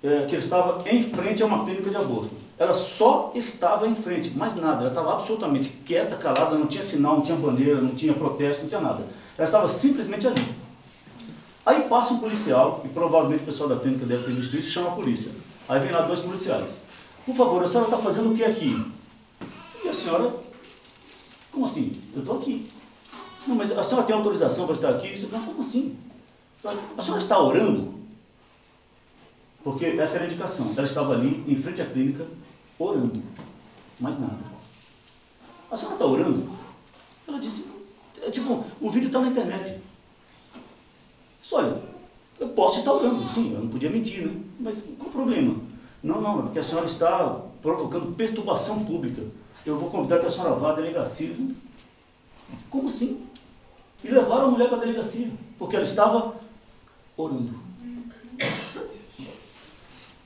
Speaker 1: é, que estava em frente a uma clínica de aborto. Ela só estava em frente, mais nada. Ela estava absolutamente quieta, calada, não tinha sinal, não tinha bandeira, não tinha protesto, não tinha nada. Ela estava simplesmente ali. Aí passa um policial, e provavelmente o pessoal da clínica deve ter visto isso, chama a polícia. Aí vem lá dois policiais. Por favor, a senhora está fazendo o que aqui? E a senhora, como assim? Eu estou aqui. Não, mas a senhora tem autorização para estar aqui? Não, como assim? A senhora está orando? Porque essa era a indicação. Ela estava ali, em frente à clínica, orando. Mais nada. A senhora está orando? Ela disse, tipo, o vídeo está na internet. Olha, eu posso estar orando, sim, eu não podia mentir, né? Mas qual o problema? Não, não, é porque a senhora está provocando perturbação pública. Eu vou convidar que a senhora vá à delegacia. Como assim? E levaram a mulher para a delegacia, porque ela estava orando.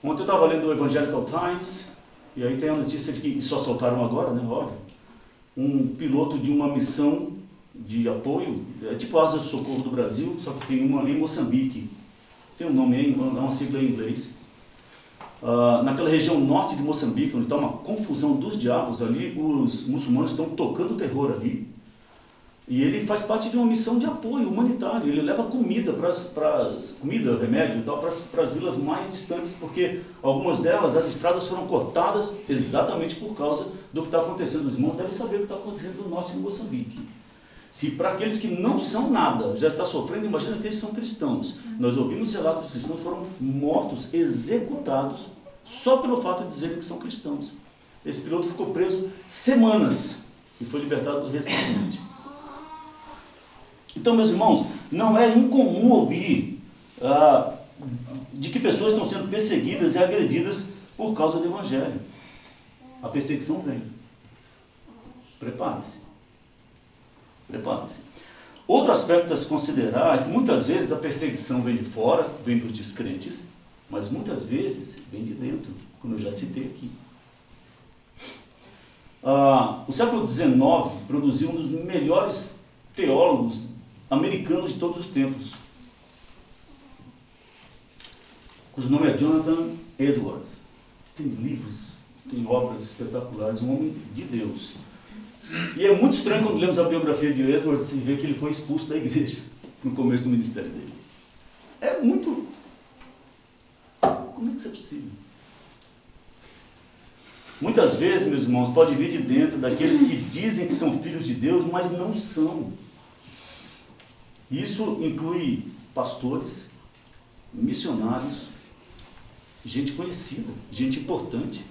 Speaker 1: Ontem eu estava lendo o Evangelical Times, e aí tem a notícia de que só soltaram agora, né, óbvio, um piloto de uma missão de apoio, é tipo Asa de Socorro do Brasil, só que tem uma em Moçambique. Tem um nome, é uma sigla em inglês. Uh, naquela região norte de Moçambique, onde está uma confusão dos diabos ali, os muçulmanos estão tocando terror ali. E ele faz parte de uma missão de apoio humanitário. Ele leva comida para comida, remédio e tal para as vilas mais distantes, porque algumas delas as estradas foram cortadas exatamente por causa do que está acontecendo. Os irmãos devem saber o que está acontecendo no norte de Moçambique. Se para aqueles que não são nada já está sofrendo, imagina que eles são cristãos. Nós ouvimos relatos que cristãos foram mortos, executados, só pelo fato de dizerem que são cristãos. Esse piloto ficou preso semanas e foi libertado recentemente. Então, meus irmãos, não é incomum ouvir ah, de que pessoas estão sendo perseguidas e agredidas por causa do Evangelho. A perseguição vem. Prepare-se. Prepare-se. Outro aspecto a se considerar é que muitas vezes a perseguição vem de fora, vem dos descrentes, mas muitas vezes vem de dentro, como eu já citei aqui. Ah, o século XIX produziu um dos melhores teólogos americanos de todos os tempos, cujo nome é Jonathan Edwards. Tem livros, tem obras espetaculares, um homem de Deus. E é muito estranho quando lemos a biografia de Edwards e ver que ele foi expulso da igreja no começo do ministério dele. É muito. Como é que isso é possível? Muitas vezes, meus irmãos, pode vir de dentro daqueles que dizem que são filhos de Deus, mas não são. Isso inclui pastores, missionários, gente conhecida, gente importante,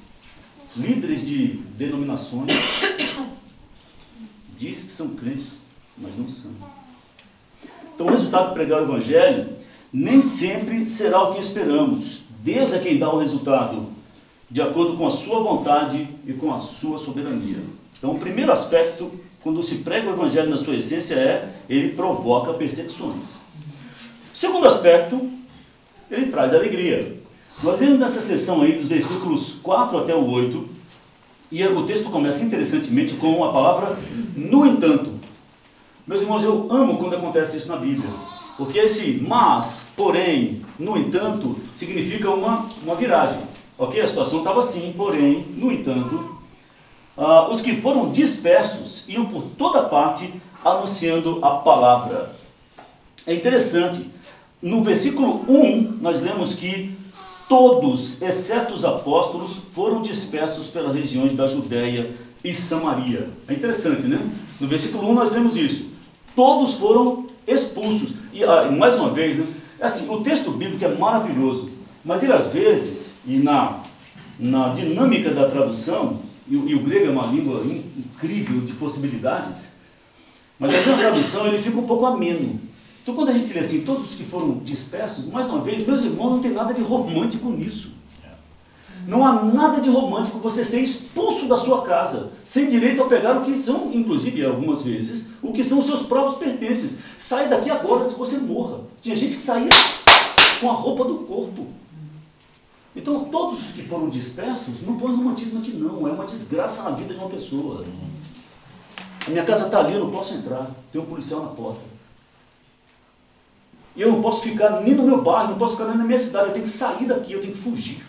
Speaker 1: líderes de denominações, diz que são crentes, mas não são. Então, o resultado de pregar o Evangelho nem sempre será o que esperamos. Deus é quem dá o resultado, de acordo com a sua vontade e com a sua soberania. Então, o primeiro aspecto quando se prega o evangelho na sua essência, é ele provoca perseguições. Segundo aspecto, ele traz alegria. Nós vemos nessa sessão aí dos versículos 4 até o 8, e o texto começa interessantemente com a palavra no entanto. Meus irmãos, eu amo quando acontece isso na Bíblia, porque esse mas, porém, no entanto, significa uma, uma viragem. Ok? A situação estava assim, porém, no entanto, ah, os que foram dispersos iam por toda parte anunciando a palavra. É interessante, no versículo 1, nós lemos que todos, exceto os apóstolos, foram dispersos pelas regiões da Judéia e Samaria. É interessante, né? No versículo 1 nós lemos isso. Todos foram expulsos. E ah, mais uma vez, né? É assim, o texto bíblico é maravilhoso, mas ele às vezes, e na, na dinâmica da tradução, e, e, o grego é uma língua incrível de possibilidades, mas a tradução ele fica um pouco ameno. Então quando a gente lê assim, todos os que foram dispersos, mais uma vez, meus irmãos, não tem nada de romântico nisso. Não há nada de romântico você ser expulso da sua casa, sem direito a pegar o que são, inclusive algumas vezes, o que são os seus próprios pertences. Sai daqui agora que você morra. Tinha gente que saía com a roupa do corpo. Então, todos os que foram dispersos, não põe romantismo aqui não, é uma desgraça na vida de uma pessoa. A minha casa está ali, eu não posso entrar, tem um policial na porta. E eu não posso ficar nem no meu bairro, não posso ficar nem na minha cidade, eu tenho que sair daqui, eu tenho que fugir.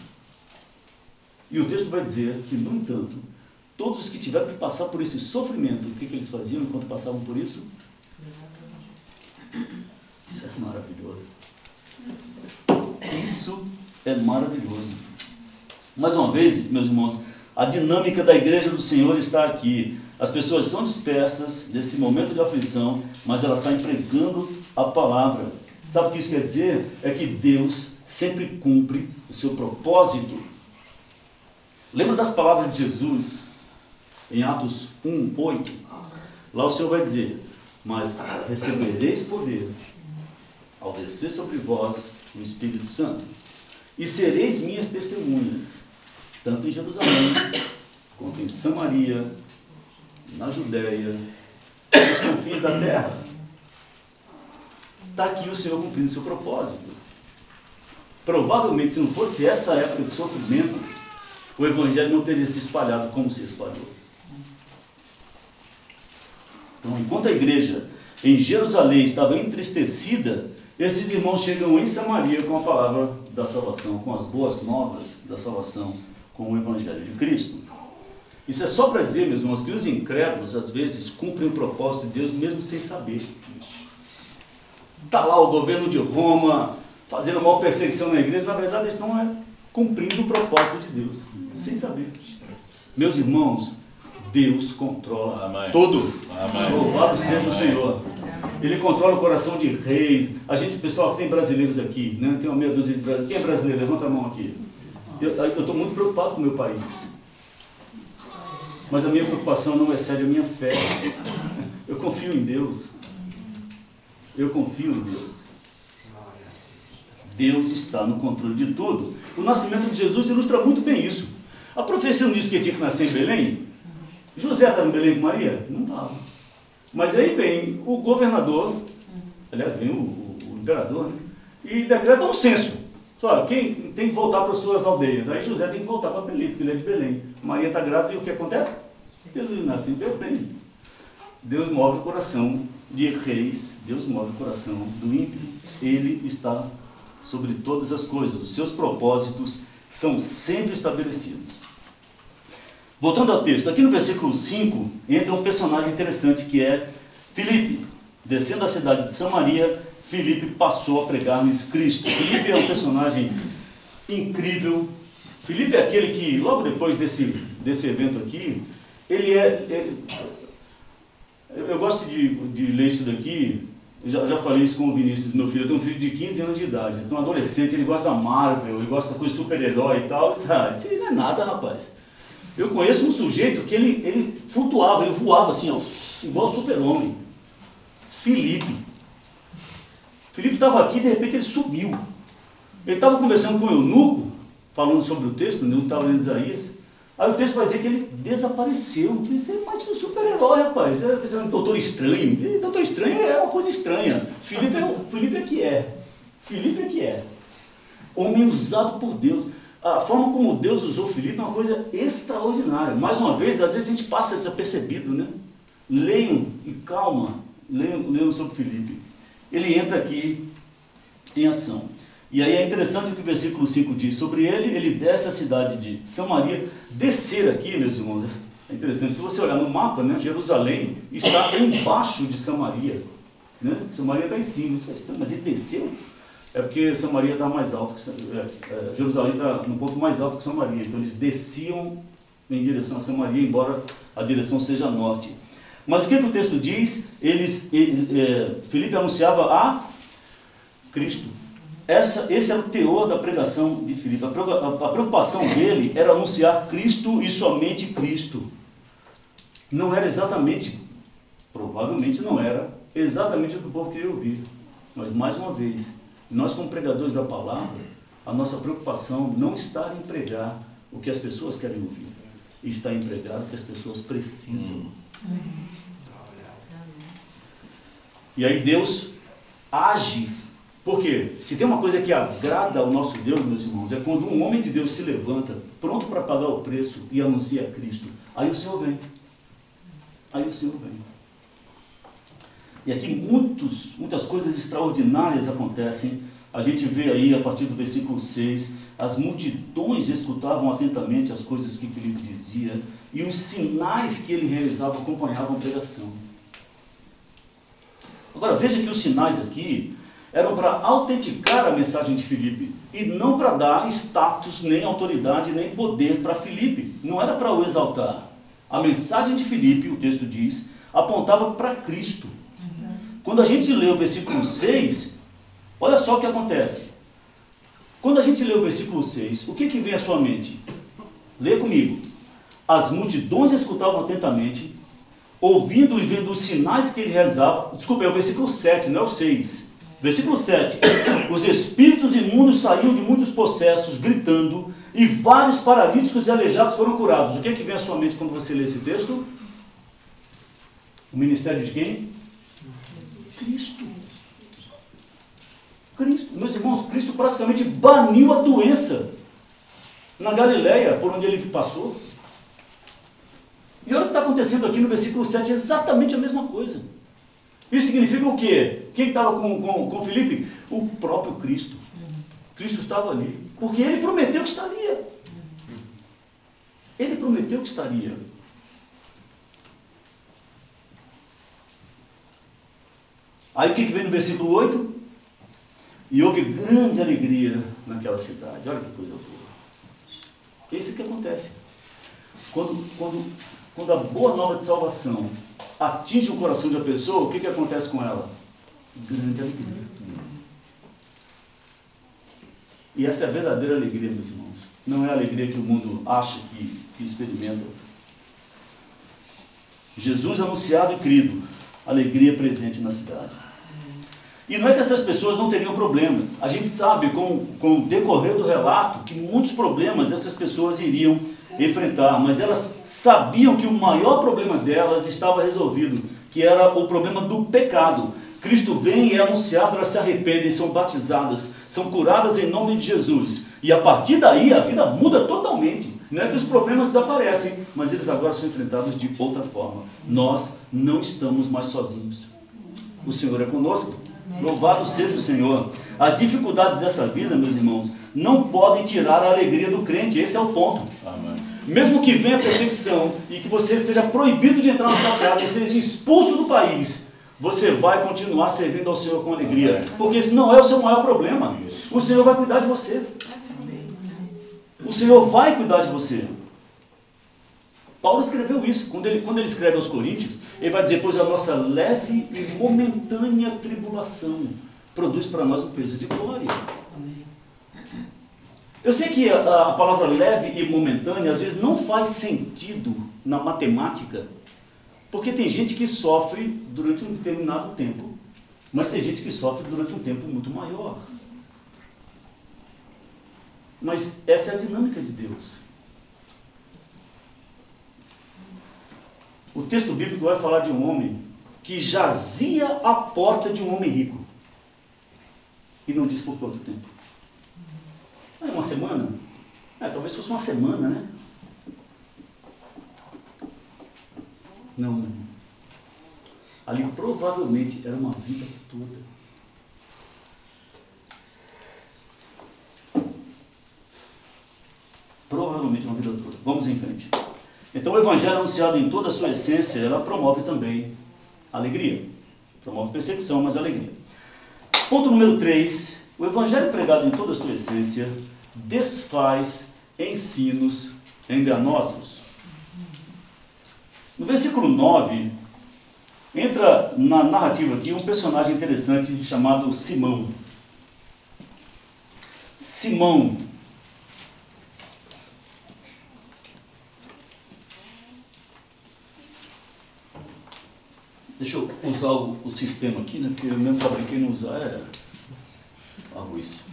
Speaker 1: E o texto vai dizer que, no entanto, todos os que tiveram que passar por esse sofrimento, o que, que eles faziam enquanto passavam por isso? Isso é maravilhoso. Isso é maravilhoso. Mais uma vez, meus irmãos, a dinâmica da igreja do Senhor está aqui. As pessoas são dispersas nesse momento de aflição, mas elas saem pregando a palavra. Sabe o que isso quer dizer? É que Deus sempre cumpre o seu propósito. Lembra das palavras de Jesus em Atos 1, 8? Lá o Senhor vai dizer: Mas recebereis poder ao descer sobre vós o Espírito Santo e sereis minhas testemunhas, tanto em Jerusalém, quanto em Samaria, na Judéia, nos confins da terra. Está aqui o Senhor cumprindo seu propósito. Provavelmente, se não fosse essa época de sofrimento, o Evangelho não teria se espalhado como se espalhou. Então, enquanto a igreja em Jerusalém estava entristecida, esses irmãos chegam em Samaria com a palavra da salvação, com as boas novas da salvação, com o Evangelho de Cristo. Isso é só para dizer, meus irmãos, que os incrédulos às vezes cumprem o propósito de Deus mesmo sem saber. Está lá o governo de Roma fazendo uma perseguição na igreja, na verdade eles estão é, cumprindo o propósito de Deus, sem saber. Meus irmãos, Deus controla Amém. tudo. Amém. Louvado seja o Senhor. Ele controla o coração de reis. A gente, pessoal, tem brasileiros aqui, né? Tem uma meia dúzia de brasileiros. Quem é brasileiro? Levanta a mão aqui. Eu estou muito preocupado com o meu país. Mas a minha preocupação não excede a minha fé. Eu confio em Deus. Eu confio em Deus. Deus está no controle de tudo. O nascimento de Jesus ilustra muito bem isso. A profecia não disse que ele tinha que nascer em Belém? José estava em Belém com Maria? Não estava. Mas aí vem o governador, aliás, vem o, o, o imperador, né? e decreta um censo. Só, quem tem que voltar para as suas aldeias? Aí José tem que voltar para Belém, porque ele é de Belém. Maria está grávida e o que acontece? Jesus nasce em Belém. Deus move o coração de reis, Deus move o coração do ímpio. Ele está sobre todas as coisas. Os seus propósitos são sempre estabelecidos. Voltando ao texto, aqui no versículo 5 entra um personagem interessante que é Filipe. Descendo da cidade de Samaria, Filipe passou a pregar-lhes Cristo. Filipe é um personagem incrível. Filipe é aquele que, logo depois desse, desse evento aqui, ele é. Ele, eu gosto de, de ler isso daqui. Já, já falei isso com o Vinícius, meu filho. Eu tenho um filho de 15 anos de idade. Então, um adolescente, ele gosta da Marvel, ele gosta da coisa super-herói e tal. Isso, ah, não é nada, rapaz. Eu conheço um sujeito que ele, ele flutuava, ele voava assim, ó, igual super-homem. Felipe. Felipe estava aqui e de repente ele subiu. Ele estava conversando com o eunuco, falando sobre o texto, o eunuco estava lendo Isaías. Aí o texto vai dizer que ele desapareceu. Eu falei, é mais que um super-herói, rapaz. É, um doutor estranho. E, doutor estranho é uma coisa estranha. Felipe é, Felipe é que é. Felipe é que é. Homem usado por Deus a forma como Deus usou Filipe é uma coisa extraordinária. Mais uma vez, às vezes a gente passa desapercebido, né? Leiam e calma, leiam, leiam sobre Filipe. Ele entra aqui em ação. E aí é interessante o que o versículo 5 diz. Sobre ele, ele desce a cidade de Samaria. Descer aqui, meus irmãos, é interessante. Se você olhar no mapa, né, Jerusalém está embaixo de Samaria. Né? Samaria está em cima. É mas ele desceu é porque Samaria está mais alto, que, é, é, Jerusalém está no ponto mais alto que Samaria. Então eles desciam em direção a Samaria, embora a direção seja norte. Mas o que, que o texto diz? Eles, ele, é, Filipe anunciava a Cristo. Essa, esse era o teor da pregação de Filipe. A, a preocupação dele era anunciar Cristo e somente Cristo. Não era exatamente, provavelmente não era, exatamente o que o povo queria ouvir. Mas mais uma vez, nós, como pregadores da palavra, a nossa preocupação não está em pregar o que as pessoas querem ouvir, está em pregar o que as pessoas precisam. E aí Deus age. Porque se tem uma coisa que agrada ao nosso Deus, meus irmãos, é quando um homem de Deus se levanta, pronto para pagar o preço e anuncia Cristo. Aí o Senhor vem. Aí o Senhor vem. E aqui muitos, muitas coisas extraordinárias acontecem. A gente vê aí a partir do versículo 6, as multidões escutavam atentamente as coisas que Filipe dizia e os sinais que ele realizava acompanhavam a pregação. Agora veja que os sinais aqui eram para autenticar a mensagem de Filipe e não para dar status, nem autoridade, nem poder para Filipe. Não era para o exaltar. A mensagem de Filipe, o texto diz, apontava para Cristo. Quando a gente lê o versículo 6, olha só o que acontece. Quando a gente lê o versículo 6, o que, que vem à sua mente? Lê comigo. As multidões escutavam atentamente, ouvindo e vendo os sinais que ele realizava. Desculpa, é o versículo 7, não é o 6. Versículo 7. Os espíritos imundos saíam de muitos processos, gritando, e vários paralíticos e aleijados foram curados. O que, é que vem à sua mente quando você lê esse texto? O ministério de quem? Cristo. Cristo. Meus irmãos, Cristo praticamente baniu a doença na Galileia, por onde ele passou. E olha o que está acontecendo aqui no versículo 7, exatamente a mesma coisa. Isso significa o quê? Quem estava com, com, com Felipe? O próprio Cristo. Cristo estava ali. Porque ele prometeu que estaria. Ele prometeu que estaria. Aí o que, que vem no versículo 8? E houve grande alegria naquela cidade. Olha que coisa boa. Esse que acontece. Quando, quando, quando a boa nova de salvação atinge o coração de uma pessoa, o que, que acontece com ela? Grande alegria. E essa é a verdadeira alegria, meus irmãos. Não é a alegria que o mundo acha que, que experimenta. Jesus anunciado e crido, alegria presente na cidade. E não é que essas pessoas não teriam problemas. A gente sabe, com, com o decorrer do relato, que muitos problemas essas pessoas iriam enfrentar, mas elas sabiam que o maior problema delas estava resolvido, que era o problema do pecado. Cristo vem e é anunciado, elas se arrependem, são batizadas, são curadas em nome de Jesus. E a partir daí a vida muda totalmente. Não é que os problemas desaparecem, mas eles agora são enfrentados de outra forma. Nós não estamos mais sozinhos. O Senhor é conosco. Louvado seja o Senhor. As dificuldades dessa vida, meus irmãos, não podem tirar a alegria do crente. Esse é o ponto. Amém. Mesmo que venha perseguição e que você seja proibido de entrar na sua casa e seja expulso do país, você vai continuar servindo ao Senhor com alegria. Porque esse não é o seu maior problema. O Senhor vai cuidar de você. O Senhor vai cuidar de você. Paulo escreveu isso. Quando ele, quando ele escreve aos Coríntios, ele vai dizer: Pois a nossa leve e momentânea tribulação produz para nós um peso de glória. Eu sei que a, a palavra leve e momentânea às vezes não faz sentido na matemática, porque tem gente que sofre durante um determinado tempo, mas tem gente que sofre durante um tempo muito maior. Mas essa é a dinâmica de Deus. O texto bíblico vai falar de um homem que jazia à porta de um homem rico. E não diz por quanto tempo. É uma semana? É, talvez fosse uma semana, né? Não, não. Ali provavelmente era uma vida toda. Provavelmente uma vida toda. Vamos em frente. Então o evangelho anunciado em toda a sua essência, ela promove também alegria. Promove perseguição, mas alegria. Ponto número 3. O evangelho pregado em toda a sua essência desfaz ensinos enganosos. No versículo 9, entra na narrativa aqui um personagem interessante chamado Simão. Simão Deixa eu usar o, o sistema aqui, né? Porque eu mesmo fabriquei não usar é arroz.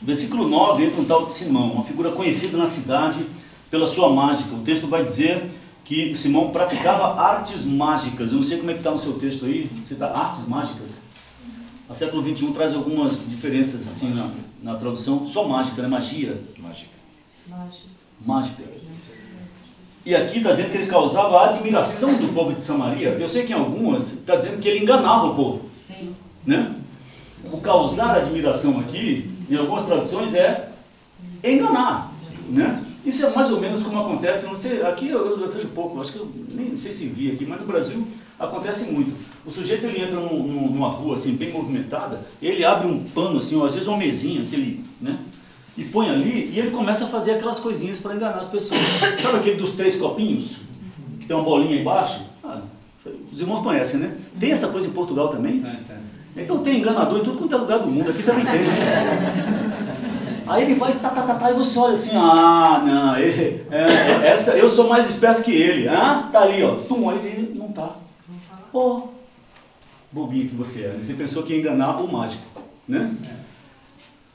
Speaker 1: Versículo 9 entra um tal de Simão, uma figura conhecida na cidade pela sua mágica. O texto vai dizer que Simão praticava artes mágicas. Eu não sei como é que está no seu texto aí, você está artes mágicas. A século 21 traz algumas diferenças assim na, na tradução, só mágica, né? Magia. Mágica. Mágica. Mágica. E aqui está dizendo que ele causava a admiração do povo de Samaria. Eu sei que em algumas está dizendo que ele enganava o povo. Sim. Né? O causar admiração aqui, em algumas traduções, é enganar. Né? Isso é mais ou menos como acontece, não sei, aqui eu, eu vejo pouco, acho que eu nem sei se vi aqui, mas no Brasil acontece muito. O sujeito ele entra num, numa rua assim bem movimentada, ele abre um pano assim, ou às vezes uma mesinha, aquele, né? e põe ali e ele começa a fazer aquelas coisinhas para enganar as pessoas. Sabe aquele dos três copinhos? Que tem uma bolinha embaixo? Ah, os irmãos conhecem, né? Tem essa coisa em Portugal também? Então tem enganador em tudo quanto é lugar do mundo, aqui também tem. Né? Aí ele vai, tá, tá, tá, tá, e você olha assim, ah, não, ele, é, é, essa, eu sou mais esperto que ele. Ah, tá ali, ó. Tum, aí ele não tá. Ô, oh, bobinho que você é. Você pensou que ia enganar o mágico, né?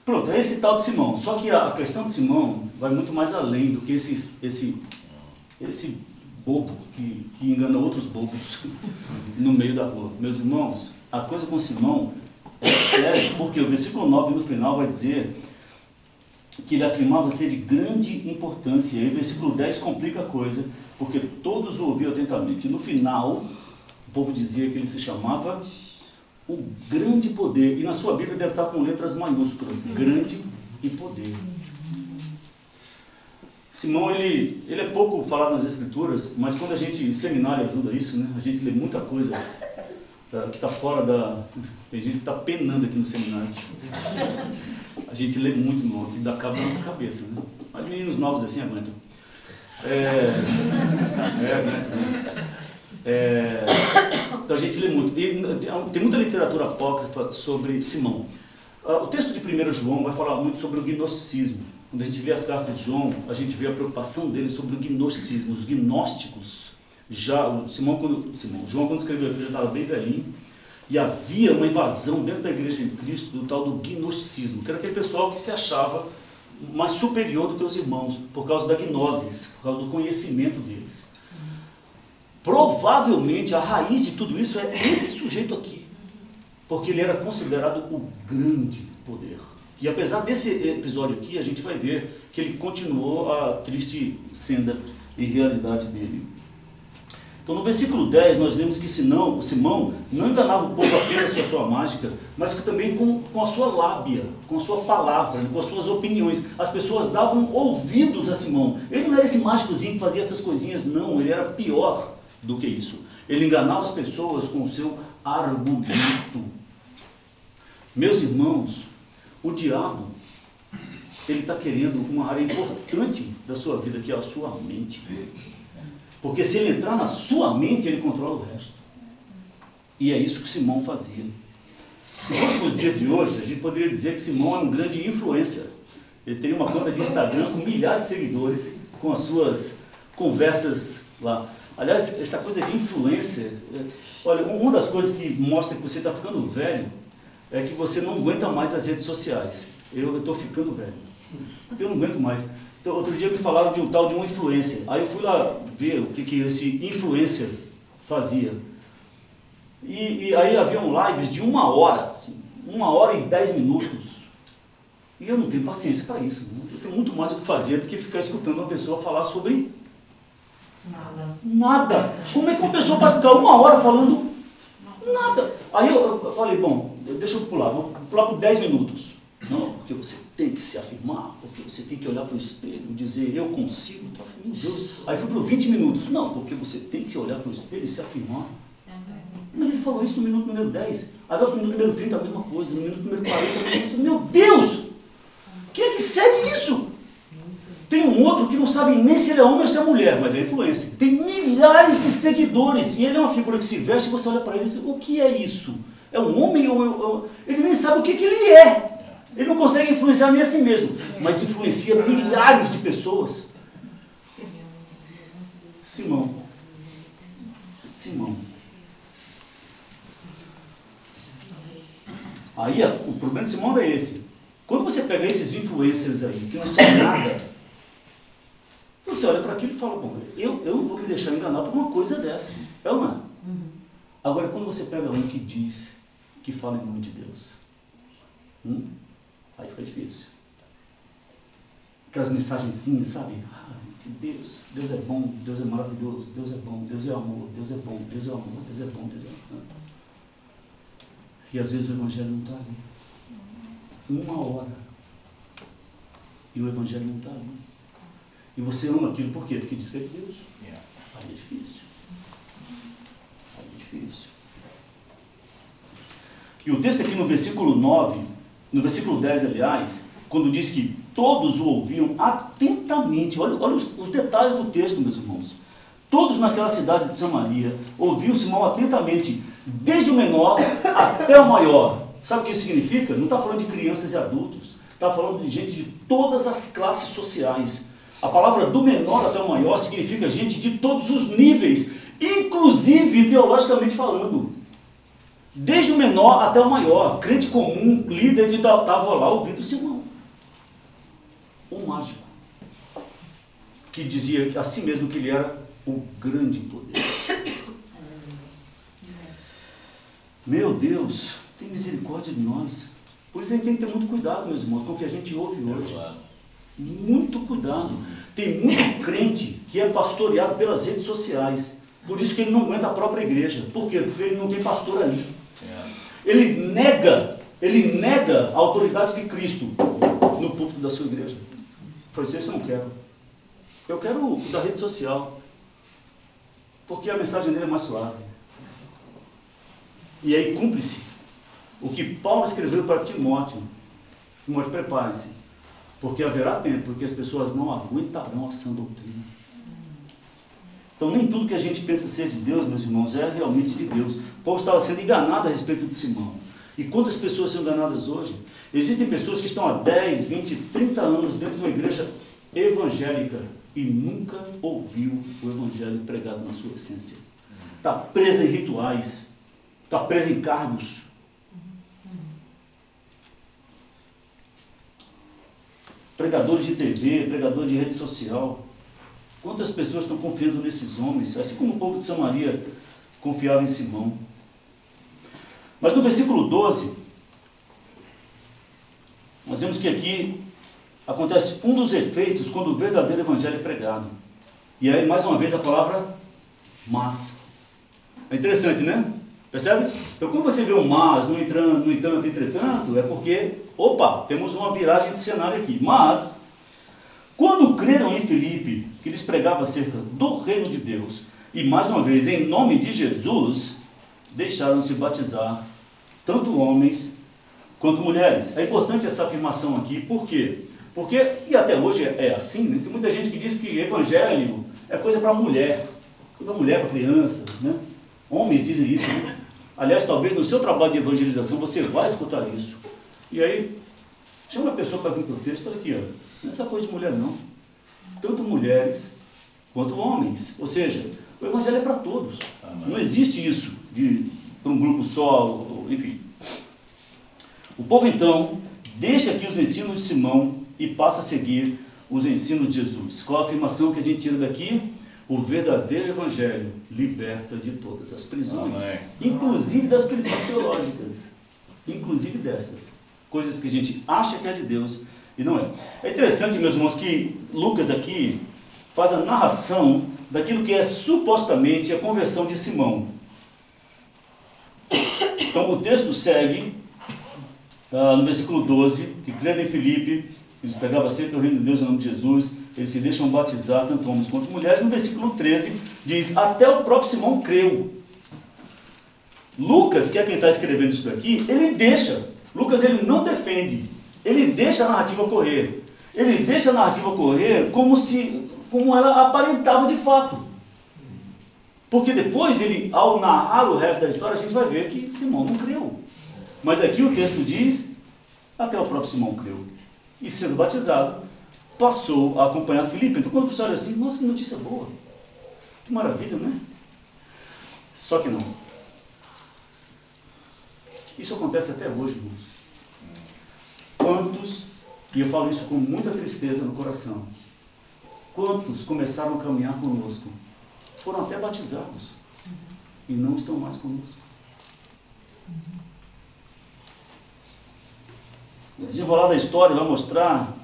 Speaker 1: Pronto, é esse tal de Simão. Só que a questão de Simão vai muito mais além do que esse, esse, esse bobo que, que engana outros bobos no meio da rua. Meus irmãos, a coisa com Simão é séria, porque o versículo 9 no final vai dizer que ele afirmava ser de grande importância. E o versículo 10 complica a coisa, porque todos o ouviam atentamente. E no final povo dizia que ele se chamava o grande poder. E na sua Bíblia deve estar com letras maiúsculas, grande e poder. Simão, ele, ele é pouco falado nas escrituras, mas quando a gente, em seminário ajuda isso, né? A gente lê muita coisa tá, que está fora da... Tem gente que está penando aqui no seminário. A gente lê muito, irmão, que dá cabo na nossa cabeça, né? Mas meninos novos assim aguentam. É, é aguentam, né? É, então a gente lê muito. E tem muita literatura apócrifa sobre Simão. Ah, o texto de 1 João vai falar muito sobre o gnosticismo. Quando a gente vê as cartas de João, a gente vê a preocupação dele sobre o gnosticismo, os gnósticos. Já, Simão, quando, Simão, João, quando escreveu aqui, já estava bem velhinho. E havia uma invasão dentro da igreja de Cristo do tal do gnosticismo, que era aquele pessoal que se achava mais superior do que os irmãos, por causa da gnosis, por causa do conhecimento deles. Provavelmente a raiz de tudo isso é esse sujeito aqui, porque ele era considerado o grande poder. E apesar desse episódio aqui, a gente vai ver que ele continuou a triste senda e realidade dele. Então, no versículo 10, nós lemos que Simão, Simão não enganava o povo apenas com a sua mágica, mas que também com, com a sua lábia, com a sua palavra, com as suas opiniões. As pessoas davam ouvidos a Simão. Ele não era esse mágicozinho que fazia essas coisinhas, não. Ele era pior do que isso. Ele enganava as pessoas com o seu argumento. Meus irmãos, o diabo, ele está querendo uma área importante da sua vida, que é a sua mente. Porque se ele entrar na sua mente, ele controla o resto. E é isso que Simão fazia. Se fosse nos dias de hoje, a gente poderia dizer que Simão é um grande influencer. Ele teria uma conta de Instagram com milhares de seguidores, com as suas conversas lá. Aliás, essa coisa de influência, é, olha, uma das coisas que mostra que você está ficando velho é que você não aguenta mais as redes sociais. Eu estou ficando velho. Eu não aguento mais. Então, outro dia me falaram de um tal de um influencer. Aí eu fui lá ver o que, que esse influencer fazia. E, e aí haviam lives de uma hora, assim, uma hora e dez minutos. E eu não tenho paciência para isso. Né? Eu tenho muito mais o que fazer do que ficar escutando uma pessoa falar sobre nada. Nada. Como é que uma pessoa pode ficar uma hora falando nada? Aí eu, eu falei, bom, deixa eu pular, vou pular por 10 minutos. Não, porque você tem que se afirmar, porque você tem que olhar para o espelho e dizer, eu consigo. Então, meu Deus. Aí fui para 20 minutos. Não, porque você tem que olhar para o espelho e se afirmar. Mas ele falou isso no minuto número 10. Aí vai para o minuto número 30 a mesma coisa, no minuto número 40 a mesma coisa. Meu Deus! Quem é que segue isso? Tem um outro que não sabe nem se ele é homem ou se é mulher, mas é influência. Tem milhares de seguidores e ele é uma figura que se veste e você olha para ele e diz, o que é isso? É um homem ou... Ele nem sabe o que, que ele é. Ele não consegue influenciar nem a si mesmo, mas influencia milhares de pessoas. Simão. Simão. Aí o problema de Simão é esse. Quando você pega esses influencers aí, que não sabem nada, você olha para aquilo e fala, bom, eu, eu não vou me deixar enganar por uma coisa dessa. É ou não é? Agora, quando você pega um que diz que fala em nome de Deus, hum? Aí fica difícil. Aquelas mensagenzinhas, sabe? Ah, que Deus, Deus é bom, Deus é maravilhoso, Deus é bom, Deus é amor, Deus é bom, Deus é amor, Deus é bom, Deus é amor. E às vezes o Evangelho não está ali. Uma hora. E o Evangelho não está ali. E você ama aquilo por quê? Porque diz que é Deus. Aí é difícil. Aí é difícil. E o texto aqui no versículo 9 no versículo 10, aliás, quando diz que todos o ouviam atentamente, olha, olha os, os detalhes do texto, meus irmãos. Todos naquela cidade de Samaria ouviam Simão atentamente, desde o menor até o maior. Sabe o que isso significa? Não está falando de crianças e adultos, está falando de gente de todas as classes sociais. A palavra do menor até o maior significa gente de todos os níveis, inclusive ideologicamente falando. Desde o menor até o maior, crente comum, líder de estava lá ouvindo o sermão. Um mágico, que dizia a si mesmo que ele era o grande poder. Meu Deus, tem misericórdia de nós. Por isso a gente tem que ter muito cuidado, meus irmãos, com o que a gente ouve hoje. Muito cuidado. Tem muito crente que é pastoreado pelas redes sociais Por isso que ele não aguenta a própria igreja. Por quê? Porque ele não tem pastor ali. Ele nega, ele nega a autoridade de Cristo no púlpito da sua igreja. Isso eu não quero. Eu quero o da rede social. Porque a mensagem dele é mais suave. E aí cumpre-se o que Paulo escreveu para Timóteo. Timóteo, prepare-se. Porque haverá tempo que as pessoas não aguentarão a sã doutrina. Então, nem tudo que a gente pensa ser de Deus, meus irmãos, é realmente de Deus. Paulo estava sendo enganado a respeito de Simão. E quantas pessoas são enganadas hoje? Existem pessoas que estão há 10, 20, 30 anos dentro de uma igreja evangélica e nunca ouviu o evangelho pregado na sua essência. Está presa em rituais, está presa em cargos. Pregadores de TV, pregadores de rede social. Quantas pessoas estão confiando nesses homens? Assim como o povo de Samaria confiava em Simão. Mas no versículo 12, nós vemos que aqui acontece um dos efeitos quando o verdadeiro evangelho é pregado. E aí, mais uma vez, a palavra mas. É interessante, né? Percebe? Então, quando você vê um mas, no, entanto, no entanto, entretanto, é porque, opa, temos uma viragem de cenário aqui. Mas, quando creram em Filipe, que lhes pregava acerca do reino de Deus, e mais uma vez, em nome de Jesus, deixaram-se batizar tanto homens quanto mulheres. É importante essa afirmação aqui, por quê? Porque, e até hoje é, assim, né? tem muita gente que diz que evangelho é coisa para mulher, para mulher, para criança, né? Homens dizem isso, né? Aliás, talvez no seu trabalho de evangelização você vai escutar isso. E aí, chama a pessoa para vir para o texto, olha aqui, ó. Não é essa coisa de mulher não. Tanto mulheres quanto homens. Ou seja, o evangelho é para todos. Não existe isso de para um grupo só, enfim. O povo então deixa aqui os ensinos de Simão e passa a seguir os ensinos de Jesus. Qual a afirmação que a gente tira daqui? O verdadeiro evangelho liberta de todas as prisões, Amém. inclusive das prisões teológicas, inclusive destas, coisas que a gente acha que é de Deus e não é. É interessante, meus irmãos, que Lucas aqui faz a narração daquilo que é supostamente a conversão de Simão. Então o texto segue uh, no versículo 12, que crendo em Filipe, eles pegavam sempre o reino de Deus em nome de Jesus, eles se deixam batizar, tanto homens quanto mulheres. No versículo 13 diz, até o próprio Simão creu. Lucas, que é quem está escrevendo isso daqui, ele deixa. Lucas ele não defende, ele deixa a narrativa correr. Ele deixa a narrativa correr como se como ela aparentava de fato. Porque depois ele, ao narrar o resto da história, a gente vai ver que Simão não creu. Mas aqui o texto diz, até o próprio Simão creu. E sendo batizado, passou a acompanhar Filipe. Então quando você olha assim, nossa, que notícia boa. Que maravilha, né? Só que não. Isso acontece até hoje, irmãos. Quantos, e eu falo isso com muita tristeza no coração, quantos começaram a caminhar conosco foram até batizados e não estão mais conosco. O desenrolar da história vai mostrar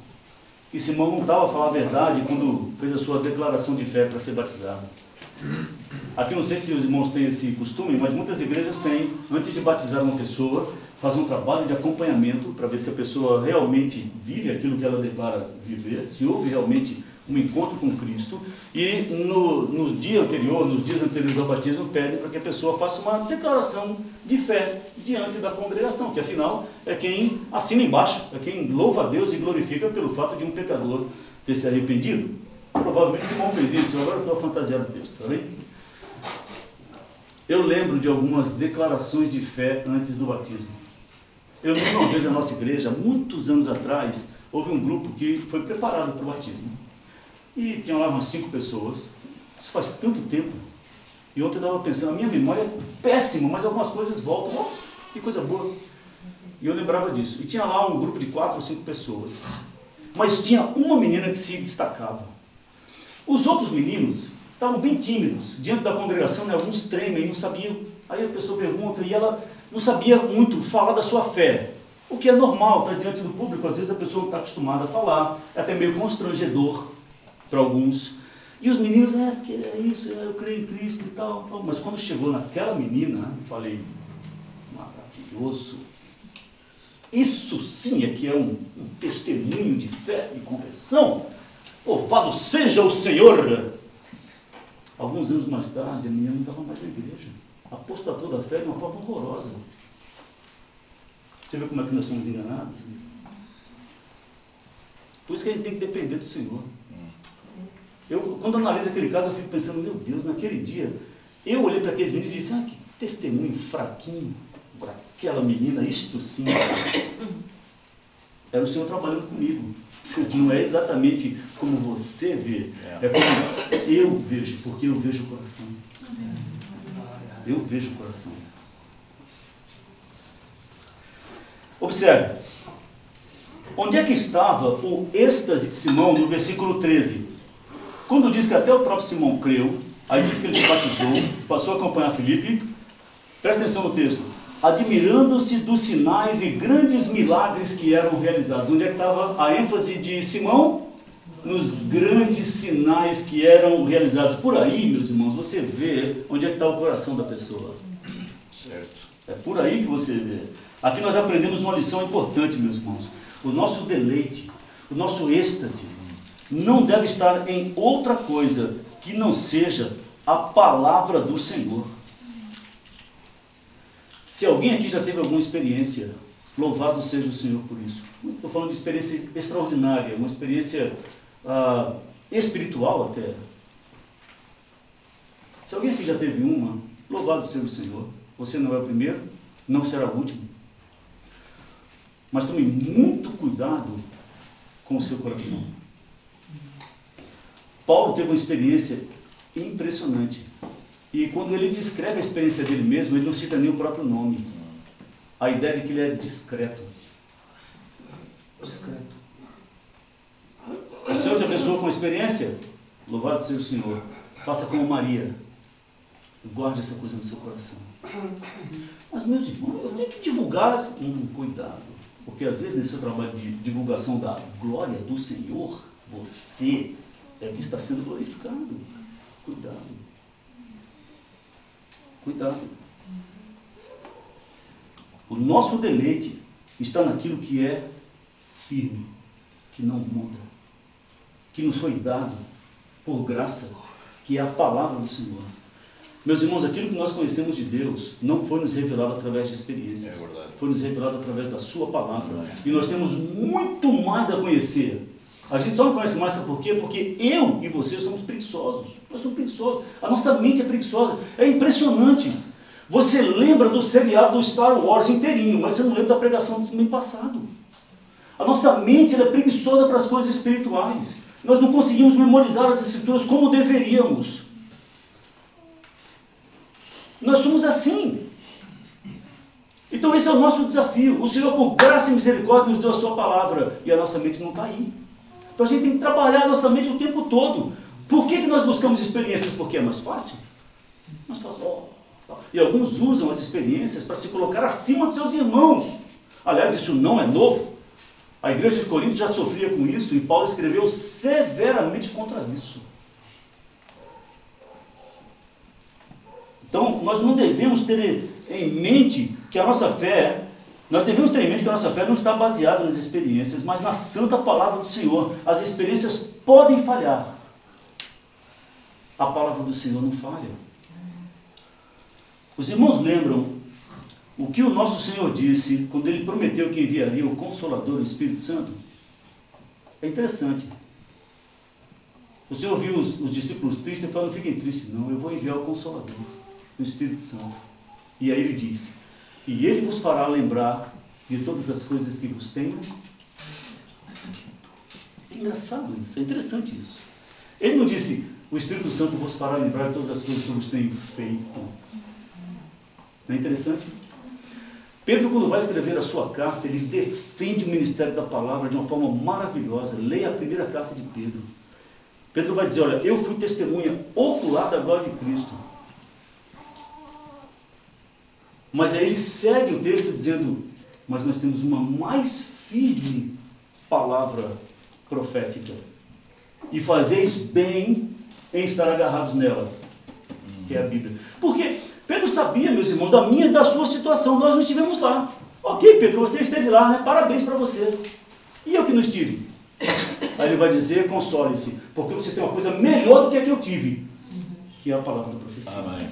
Speaker 1: que Simão não estava a falar a verdade quando fez a sua declaração de fé para ser batizado. Aqui não sei se os irmãos têm esse costume, mas muitas igrejas têm, antes de batizar uma pessoa, fazem um trabalho de acompanhamento para ver se a pessoa realmente vive aquilo que ela declara viver, se houve realmente um encontro com Cristo e no, no dia anterior, nos dias anteriores ao batismo, pede para que a pessoa faça uma declaração de fé diante da congregação, que afinal é quem assina embaixo, é quem louva a Deus e glorifica pelo fato de um pecador ter se arrependido. Provavelmente Simão fez isso, agora eu estou a fantasiar o texto, tá bem? Eu lembro de algumas declarações de fé antes do batismo. Eu lembro uma vez na nossa igreja, muitos anos atrás, houve um grupo que foi preparado para o batismo. E tinha lá umas cinco pessoas. Isso faz tanto tempo. E ontem eu estava pensando, a minha memória é péssima, mas algumas coisas voltam. Que coisa boa. E eu lembrava disso. E tinha lá um grupo de quatro ou cinco pessoas. Mas tinha uma menina que se destacava. Os outros meninos estavam bem tímidos. Diante da congregação, né, alguns tremem não sabiam. Aí a pessoa pergunta e ela não sabia muito falar da sua fé. O que é normal, está diante do público, às vezes a pessoa não está acostumada a falar, é até meio constrangedor para alguns. E os meninos, é, que é isso, é, eu creio em Cristo e tal, tal. Mas quando chegou naquela menina, eu falei, maravilhoso. Isso sim é que é um, um testemunho de fé e conversão. Louvado seja o Senhor! Alguns anos mais tarde, a menina não estava mais na igreja. Apostatou da fé de uma forma horrorosa. Você vê como é que nós somos enganados? Por isso que a gente tem que depender do Senhor. Eu, quando analiso aquele caso, eu fico pensando, meu Deus, naquele dia, eu olhei para aqueles meninos e disse, ah, que testemunho fraquinho para aquela menina, isto sim. Era o Senhor trabalhando comigo. Não é exatamente como você vê, é como eu vejo, porque eu vejo o coração. Eu vejo o coração. Observe. Onde é que estava o êxtase de Simão no versículo 13? Quando diz que até o próprio Simão creu, aí diz que ele se batizou, passou a acompanhar Filipe. Presta atenção no texto. Admirando-se dos sinais e grandes milagres que eram realizados. Onde é que estava a ênfase de Simão? Nos grandes sinais que eram realizados. Por aí, meus irmãos, você vê onde é que está o coração da pessoa. Certo. É por aí que você vê. Aqui nós aprendemos uma lição importante, meus irmãos. O nosso deleite, o nosso êxtase, não deve estar em outra coisa que não seja a palavra do Senhor. Se alguém aqui já teve alguma experiência, louvado seja o Senhor por isso. Estou falando de experiência extraordinária, uma experiência ah, espiritual até. Se alguém aqui já teve uma, louvado seja o Senhor. Você não é o primeiro, não será o último. Mas tome muito cuidado com o seu coração. Paulo teve uma experiência impressionante. E quando ele descreve a experiência dele mesmo, ele não cita nem o próprio nome. A ideia de que ele é discreto. Discreto. O Senhor te abençoou com a experiência? Louvado seja o Senhor. Faça como Maria. Guarde essa coisa no seu coração. Mas, meus irmãos, eu tenho que divulgar. Hum, cuidado. Porque às vezes nesse seu trabalho de divulgação da glória do Senhor, você é que está sendo glorificado. Cuidado. Cuidado. O nosso deleite está naquilo que é firme, que não muda, que nos foi dado por graça, que é a palavra do Senhor. Meus irmãos, aquilo que nós conhecemos de Deus não foi nos revelado através de experiências, é foi nos revelado através da Sua palavra. E nós temos muito mais a conhecer. A gente só não conhece mais, sabe por quê? Porque eu e você somos preguiçosos. Nós somos preguiçosos. A nossa mente é preguiçosa. É impressionante. Você lembra do seriado do Star Wars inteirinho, mas você não lembra da pregação do domingo passado. A nossa mente é preguiçosa para as coisas espirituais. Nós não conseguimos memorizar as escrituras como deveríamos. Nós somos assim. Então esse é o nosso desafio. O Senhor, por graça e misericórdia, nos deu a sua palavra e a nossa mente não está aí. Então a gente tem que trabalhar a nossa mente o tempo todo. Por que, que nós buscamos experiências? Porque é mais fácil. Mais fácil. Oh. E alguns usam as experiências para se colocar acima de seus irmãos. Aliás, isso não é novo. A igreja de Corinto já sofria com isso e Paulo escreveu severamente contra isso. Então, nós não devemos ter em mente que a nossa fé, nós devemos ter em mente que a nossa fé não está baseada nas experiências, mas na santa palavra do Senhor. As experiências podem falhar. A palavra do Senhor não falha. Os irmãos lembram o que o nosso Senhor disse quando ele prometeu que enviaria o Consolador, o Espírito Santo? É interessante. O Senhor viu os, os discípulos tristes e falou: fiquem tristes, não, eu vou enviar o Consolador do Espírito Santo. E aí ele diz: E ele vos fará lembrar de todas as coisas que vos tenho. É engraçado isso, é interessante isso. Ele não disse: O Espírito Santo vos fará lembrar de todas as coisas que vos tenho feito. Não é interessante? Pedro, quando vai escrever a sua carta, ele defende o ministério da palavra de uma forma maravilhosa. Leia a primeira carta de Pedro. Pedro vai dizer: Olha, eu fui testemunha ocular da glória de Cristo. Mas aí ele segue o texto dizendo: Mas nós temos uma mais firme palavra profética. E fazeis bem em estar agarrados nela, que é a Bíblia. Porque Pedro sabia, meus irmãos, da minha e da sua situação. Nós não estivemos lá. Ok, Pedro, você esteve lá, né? Parabéns para você. E eu que não estive? Aí ele vai dizer, console-se, porque você tem uma coisa melhor do que a que eu tive, que é a palavra da profecia. Amém.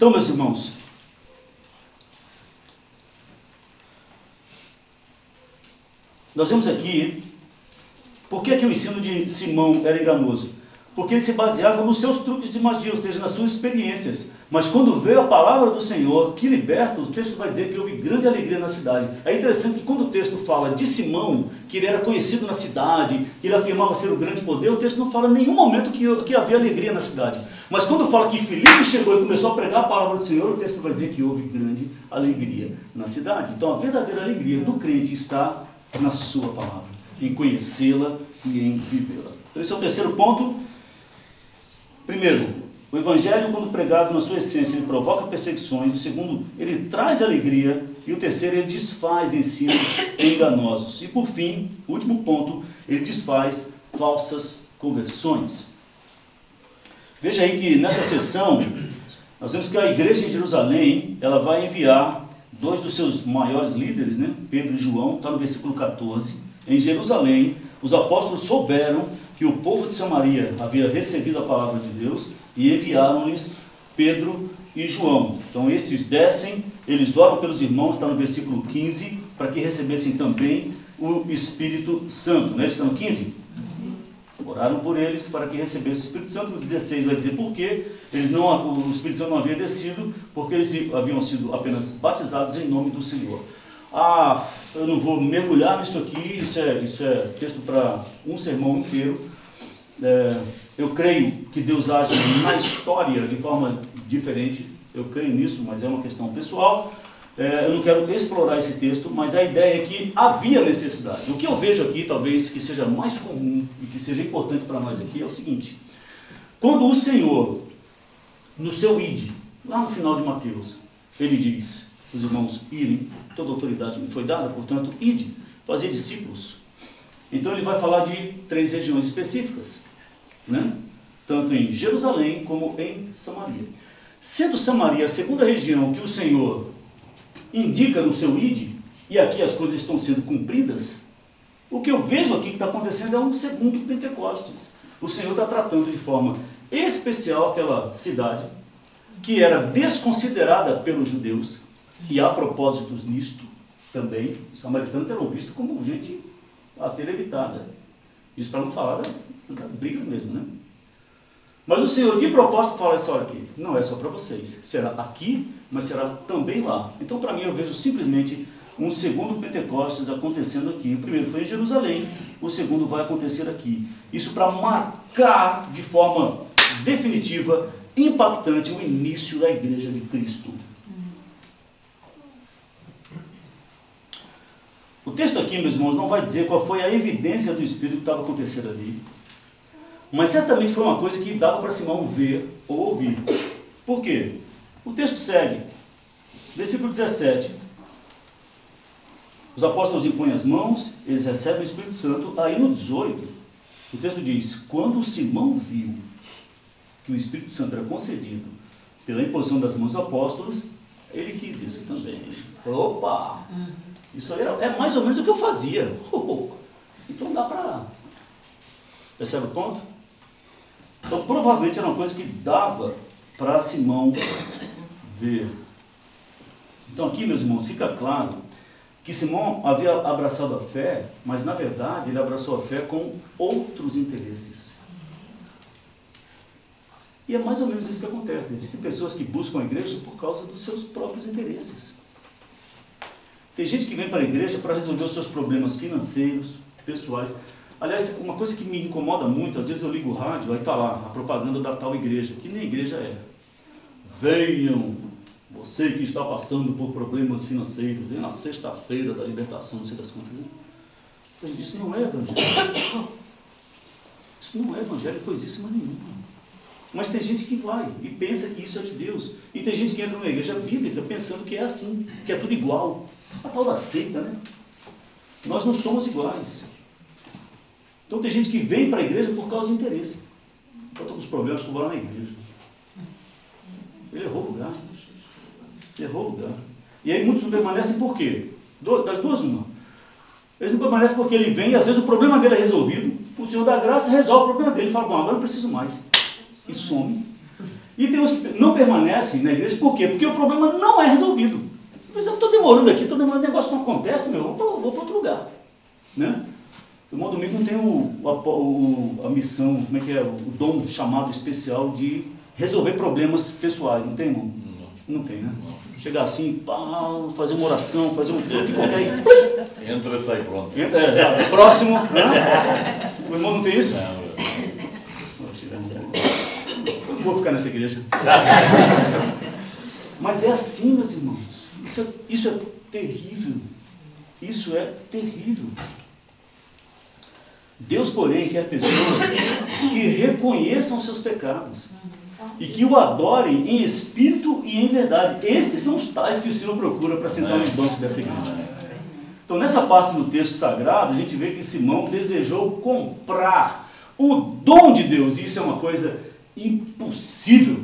Speaker 1: Então, meus irmãos, nós vemos aqui, por que, que o ensino de Simão era enganoso? Porque ele se baseava nos seus truques de magia, ou seja, nas suas experiências. Mas quando veio a palavra do Senhor, que liberta, o texto vai dizer que houve grande alegria na cidade. É interessante que quando o texto fala de Simão, que ele era conhecido na cidade, que ele afirmava ser o grande poder, o texto não fala em nenhum momento que, que havia alegria na cidade. Mas quando fala que Filipe chegou e começou a pregar a palavra do Senhor, o texto vai dizer que houve grande alegria na cidade. Então a verdadeira alegria do crente está na sua palavra, em conhecê-la e em vivê-la. Então esse é o terceiro ponto. Primeiro, o Evangelho, quando pregado na sua essência, ele provoca perseguições. O segundo, ele traz alegria. E o terceiro, ele desfaz ensinos enganosos. E por fim, último ponto, ele desfaz falsas conversões. Veja aí que nessa sessão, nós vemos que a igreja em Jerusalém, ela vai enviar dois dos seus maiores líderes, né? Pedro e João, está no versículo 14. Em Jerusalém, os apóstolos souberam que o povo de Samaria havia recebido a palavra de Deus e enviaram-lhes Pedro e João. Então esses descem, eles oram pelos irmãos, está no versículo 15, para que recebessem também o Espírito Santo. Não é isso? Está no 15? Oraram por eles para que recebessem o Espírito Santo. No 16 vai dizer por quê. Eles não, o Espírito Santo não havia descido, porque eles haviam sido apenas batizados em nome do Senhor. Ah, eu não vou mergulhar nisso aqui, isso é, isso é texto para um sermão inteiro. É, eu creio que Deus age na história de forma diferente. Eu creio nisso, mas é uma questão pessoal. É, eu não quero explorar esse texto, mas a ideia é que havia necessidade. O que eu vejo aqui, talvez que seja mais comum e que seja importante para nós aqui, é o seguinte: quando o Senhor, no seu id, lá no final de Mateus, ele diz: os irmãos irem, toda autoridade me foi dada, portanto, ide, fazer discípulos. Então ele vai falar de três regiões específicas né? tanto em Jerusalém como em Samaria. Sendo Samaria a segunda região que o Senhor indica no seu ID, e aqui as coisas estão sendo cumpridas, o que eu vejo aqui que está acontecendo é um segundo Pentecostes. O Senhor está tratando de forma especial aquela cidade que era desconsiderada pelos judeus, e há propósitos nisto também, os samaritanos eram vistos como gente a ser evitada. Isso para não falar das, das brigas mesmo, né? Mas o Senhor de propósito fala isso aqui, não é só para vocês, será aqui, mas será também lá. Então para mim eu vejo simplesmente um segundo Pentecostes acontecendo aqui. O primeiro foi em Jerusalém, o segundo vai acontecer aqui. Isso para marcar de forma definitiva, impactante, o início da igreja de Cristo. O texto aqui, meus irmãos, não vai dizer qual foi a evidência do Espírito que estava acontecendo ali. Mas certamente foi uma coisa que dava para Simão ver ou ouvir. Por quê? O texto segue. Versículo 17. Os apóstolos impõem as mãos, eles recebem o Espírito Santo. Aí no 18, o texto diz: Quando Simão viu que o Espírito Santo era concedido pela imposição das mãos dos apóstolos, ele quis isso também. Opa! Isso era, é mais ou menos o que eu fazia. Então dá para. Percebe o ponto? Então provavelmente era uma coisa que dava para Simão ver. Então aqui, meus irmãos, fica claro que Simão havia abraçado a fé, mas na verdade ele abraçou a fé com outros interesses. E é mais ou menos isso que acontece. Existem pessoas que buscam a igreja por causa dos seus próprios interesses. Tem gente que vem para a igreja para resolver os seus problemas financeiros, pessoais. Aliás, uma coisa que me incomoda muito, às vezes eu ligo o rádio, aí está lá a propaganda da tal igreja, que nem igreja é. Venham, você que está passando por problemas financeiros, vem na sexta-feira da libertação, não sei das contas. Isso não é evangelho. Isso não é evangelho coisíssima nenhuma. Mas tem gente que vai e pensa que isso é de Deus. E tem gente que entra numa igreja bíblica pensando que é assim, que é tudo igual. A tal da seita, né? Nós não somos iguais. Então tem gente que vem para a igreja por causa de interesse. Então estou com os problemas que eu vou lá na igreja. Ele errou o lugar. Errou o lugar. E aí muitos não permanecem por quê? Das duas, uma. Eles não permanecem porque ele vem e às vezes o problema dele é resolvido. O Senhor da graça resolve o problema dele. Ele fala, bom, agora não preciso mais. E some. E tem os que não permanecem na igreja, por quê? Porque o problema não é resolvido. Por exemplo, estou demorando aqui, estou demorando, o negócio não acontece, meu, vou, vou para outro lugar. Né? O irmão Domingo não tem o, a, a, missão, como é que é, o dom chamado especial de resolver problemas pessoais, não tem, irmão? Não, não tem, né? Não. Chegar assim, pá, fazer uma oração, fazer um qualquer...
Speaker 2: Entra e sai pronto.
Speaker 1: Entra, é, é, próximo, né? O irmão não tem isso? Não. Vou ficar nessa igreja. Mas é assim, meus irmãos. Isso é, isso é terrível. Isso é terrível. Deus, porém, quer pessoas que reconheçam seus pecados e que o adorem em espírito e em verdade. Esses são os tais que o Senhor procura para sentar nos bancos dessa igreja. Então, nessa parte do texto sagrado, a gente vê que Simão desejou comprar o dom de Deus. Isso é uma coisa impossível.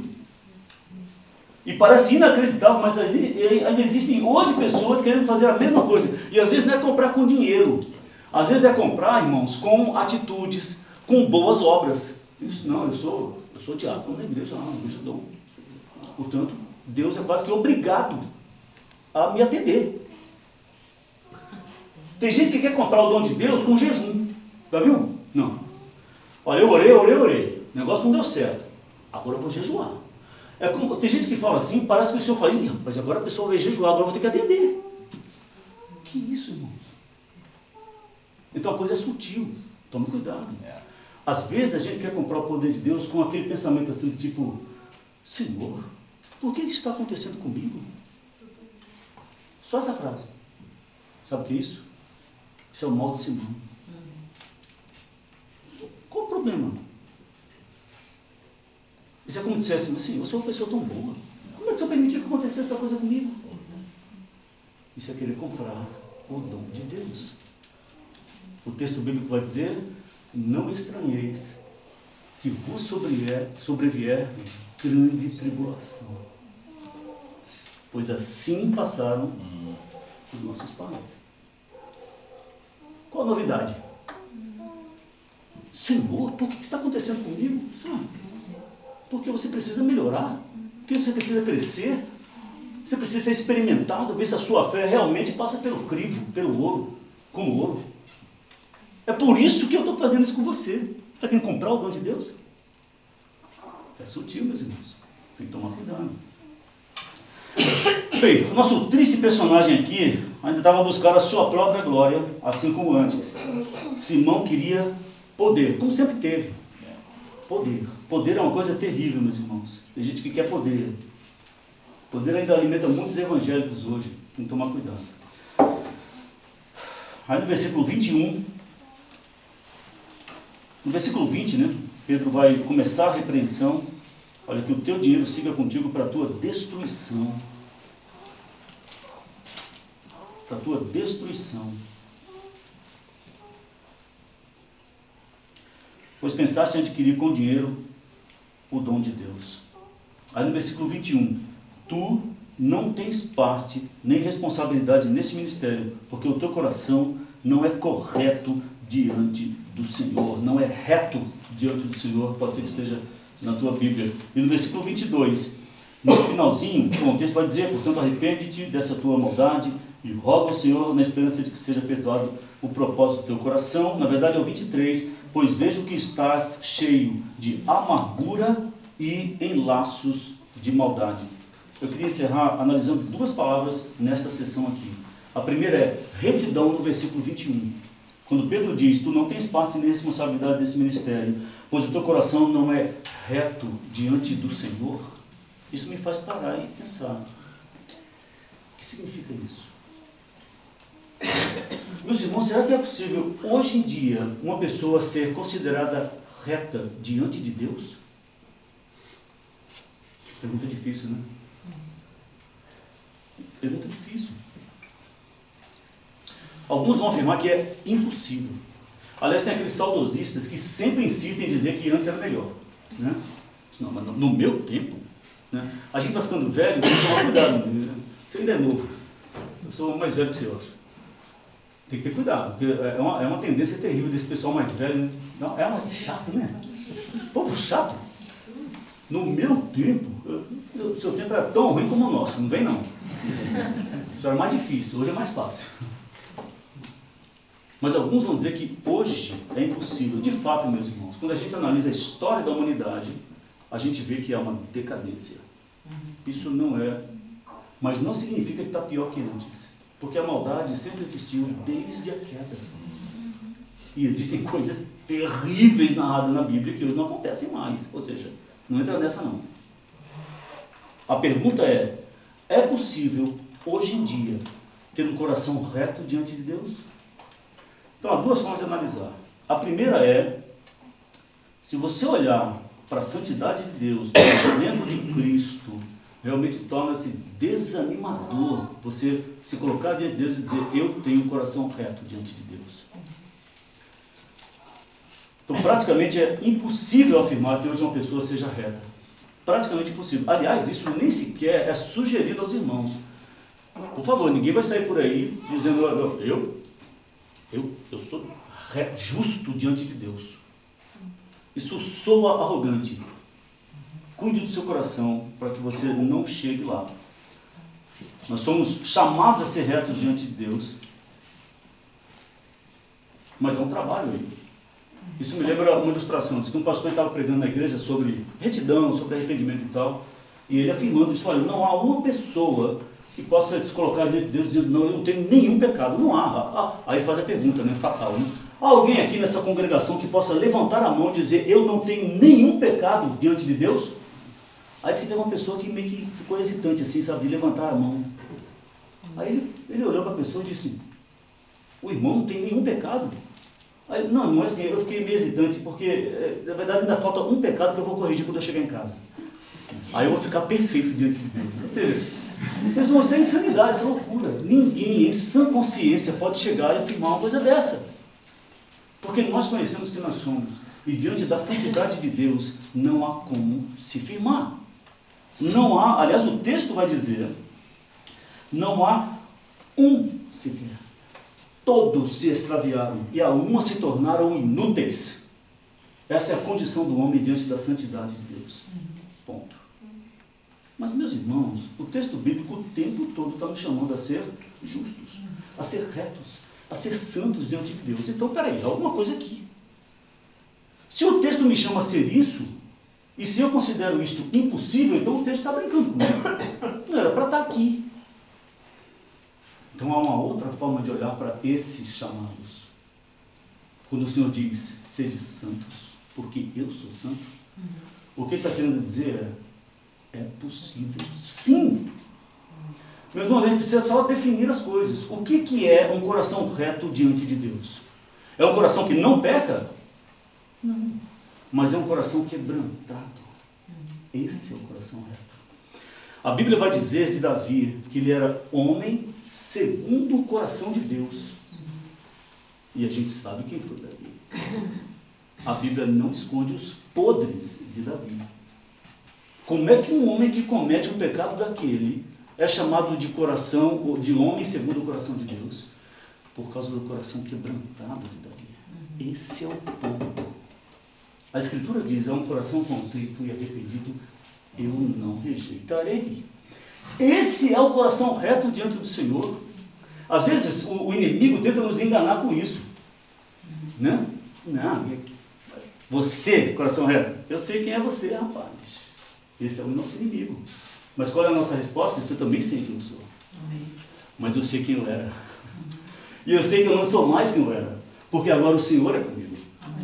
Speaker 1: E parece inacreditável, mas ainda existem hoje pessoas querendo fazer a mesma coisa. E às vezes não é comprar com dinheiro. Às vezes é comprar, irmãos, com atitudes, com boas obras. Isso não, eu sou, eu sou diácono na igreja lá, na igreja dom. Portanto, Deus é quase que obrigado a me atender. Tem gente que quer comprar o dom de Deus com jejum. Já viu? Não. Olha, eu orei, orei, orei. O negócio não deu certo. Agora eu vou jejuar. É como, tem gente que fala assim, parece que o senhor fala, mas agora a pessoa vai jejuar, agora eu vou ter que atender. Que isso, irmãos? Então a coisa é sutil. Tome cuidado. É. Às vezes a gente quer comprar o poder de Deus com aquele pensamento assim, tipo, Senhor, por que isso está acontecendo comigo? Só essa frase. Sabe o que é isso? Isso é o mal de Simão. Qual o problema? Isso é como se dissesse, assim, você é uma pessoa tão boa. Como é que o senhor permitiu que acontecesse essa coisa comigo? Isso é querer comprar o dom de Deus. O texto bíblico vai dizer, não estranheis se vos sobrevier, sobrevier grande tribulação. Pois assim passaram os nossos pais. Qual a novidade? Senhor, por que está acontecendo comigo? Ah, porque você precisa melhorar, porque você precisa crescer, você precisa ser experimentado, ver se a sua fé realmente passa pelo crivo, pelo ouro, como ouro. É por isso que eu estou fazendo isso com você. Você está querendo comprar o dom de Deus? É sutil, meus irmãos. Tem que tomar cuidado. Bem, o nosso triste personagem aqui ainda estava buscando a sua própria glória, assim como antes. Simão queria poder, como sempre teve. Poder. Poder é uma coisa terrível, meus irmãos. Tem gente que quer poder. Poder ainda alimenta muitos evangélicos hoje. Tem que tomar cuidado. Aí no versículo 21, no versículo 20, né? Pedro vai começar a repreensão. Olha, que o teu dinheiro siga contigo para a tua destruição. Para a tua destruição. Pois pensaste em adquirir com dinheiro o dom de Deus. Aí no versículo 21, tu não tens parte nem responsabilidade neste ministério, porque o teu coração não é correto diante do Senhor, não é reto diante do Senhor, pode ser que esteja na tua Bíblia. E no versículo 22, no finalzinho, o texto vai dizer, portanto, arrepende-te dessa tua maldade e roga ao Senhor na esperança de que seja perdoado o propósito do teu coração. Na verdade é o 23, pois vejo que estás cheio de amargura e em laços de maldade. Eu queria encerrar analisando duas palavras nesta sessão aqui. A primeira é retidão no versículo 21. Quando Pedro diz, tu não tens parte nem responsabilidade desse ministério, pois o teu coração não é reto diante do Senhor, isso me faz parar e pensar. O que significa isso? Meus irmãos, será que é possível hoje em dia uma pessoa ser considerada reta diante de Deus? Pergunta difícil, né? Pergunta difícil. Alguns vão afirmar que é impossível. Aliás, tem aqueles saudosistas que sempre insistem em dizer que antes era melhor. Né? Não, mas no meu tempo, né? a gente vai ficando velho, tem que tomar cuidado. Né? Você ainda é novo. Eu sou mais velho que você, eu acho. Tem que ter cuidado, porque é uma, é uma tendência terrível desse pessoal mais velho. Né? Não, é uma, chato, né? Povo chato. No meu tempo, o seu tempo era tão ruim como o nosso, não vem não. Isso era mais difícil, hoje é mais fácil. Mas alguns vão dizer que hoje é impossível. De fato, meus irmãos, quando a gente analisa a história da humanidade, a gente vê que há uma decadência. Isso não é, mas não significa que está pior que antes. Porque a maldade sempre existiu desde a queda. E existem coisas terríveis narradas na Bíblia que hoje não acontecem mais. Ou seja, não entra nessa não. A pergunta é: é possível hoje em dia ter um coração reto diante de Deus? Então há duas formas de analisar. A primeira é: se você olhar para a santidade de Deus, para o exemplo de Cristo, realmente torna-se desanimador você se colocar diante de Deus e dizer: Eu tenho um coração reto diante de Deus. Então, praticamente é impossível afirmar que hoje uma pessoa seja reta. Praticamente impossível. Aliás, isso nem sequer é sugerido aos irmãos. Por favor, ninguém vai sair por aí dizendo: Eu, eu, eu sou justo diante de Deus. Isso soa arrogante. Cuide do seu coração para que você não chegue lá. Nós somos chamados a ser retos diante de Deus. Mas é um trabalho aí. Isso me lembra uma ilustração. Diz que um pastor estava pregando na igreja sobre retidão, sobre arrependimento e tal. E ele afirmando isso: olha, não há uma pessoa que possa se colocar diante de Deus dizendo, não, eu não tenho nenhum pecado. Não há. Aí faz a pergunta, né? Fatal, né? Há alguém aqui nessa congregação que possa levantar a mão e dizer, eu não tenho nenhum pecado diante de Deus? Aí disse que teve uma pessoa que meio que ficou hesitante, assim, sabe, de levantar a mão. Aí ele, ele olhou para a pessoa e disse, o irmão não tem nenhum pecado. Aí, não, não é assim, eu fiquei meio hesitante, porque eh, na verdade ainda falta um pecado que eu vou corrigir quando eu chegar em casa. Aí eu vou ficar perfeito diante de Deus. Ou seja, mas isso é insanidade, isso é loucura. Ninguém em sã consciência pode chegar e afirmar uma coisa dessa. Porque nós conhecemos que nós somos. E diante da santidade de Deus, não há como se firmar. Não há, aliás, o texto vai dizer, não há um sequer. Todos se extraviaram e a uma se tornaram inúteis. Essa é a condição do homem diante da santidade de Deus. Ponto. Mas, meus irmãos, o texto bíblico o tempo todo está nos chamando a ser justos, a ser retos, a ser santos diante de Deus. Então, peraí, há alguma coisa aqui. Se o texto me chama a ser isso, e se eu considero isto impossível, então o texto está brincando comigo. Não era para estar tá aqui. Então há uma outra forma de olhar para esses chamados. Quando o Senhor diz, sede santos, porque eu sou santo, uhum. o que ele está querendo dizer é, é possível. Sim, meu irmão, a gente precisa só definir as coisas. O que, que é um coração reto diante de Deus? É um coração que não peca? Não. Mas é um coração quebrantado. Esse é o coração reto. A Bíblia vai dizer de Davi que ele era homem segundo o coração de Deus. E a gente sabe quem foi Davi. A Bíblia não esconde os podres de Davi. Como é que um homem que comete um pecado daquele é chamado de coração, de homem segundo o coração de Deus, por causa do coração quebrantado de Davi. Uhum. Esse é o ponto. A Escritura diz: é um coração contrito e arrependido, eu não rejeitarei. Esse é o coração reto diante do Senhor. Às vezes o, inimigo tenta nos enganar com isso. Né? Não, você, coração reto, eu sei quem é você, rapaz. Esse é o nosso inimigo. Mas qual é a nossa resposta? Eu também sei quem eu sou. Amém. Mas eu sei quem eu era. E eu sei que eu não sou mais quem eu era. Porque agora o Senhor é comigo.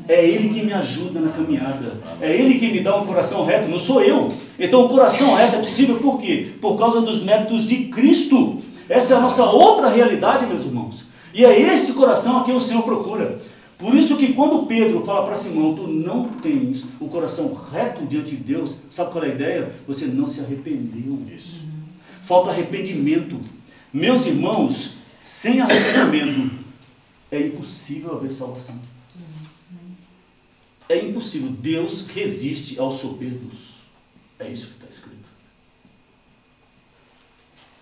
Speaker 1: É Ele que me ajuda na caminhada. É Ele que me dá um coração reto, não sou eu. Então o coração reto é possível por quê? Por causa dos méritos de Cristo. Essa é a nossa outra realidade, meus irmãos. E é este coração a quem o Senhor procura. Por isso que quando Pedro fala para Simão, tu não tens o coração reto diante de Deus, sabe qual é a ideia? Você não se arrependeu. disso. Falta arrependimento. Meus irmãos, sem arrependimento é impossível haver salvação. É impossível. Deus resiste aos soberbos. É isso que está escrito.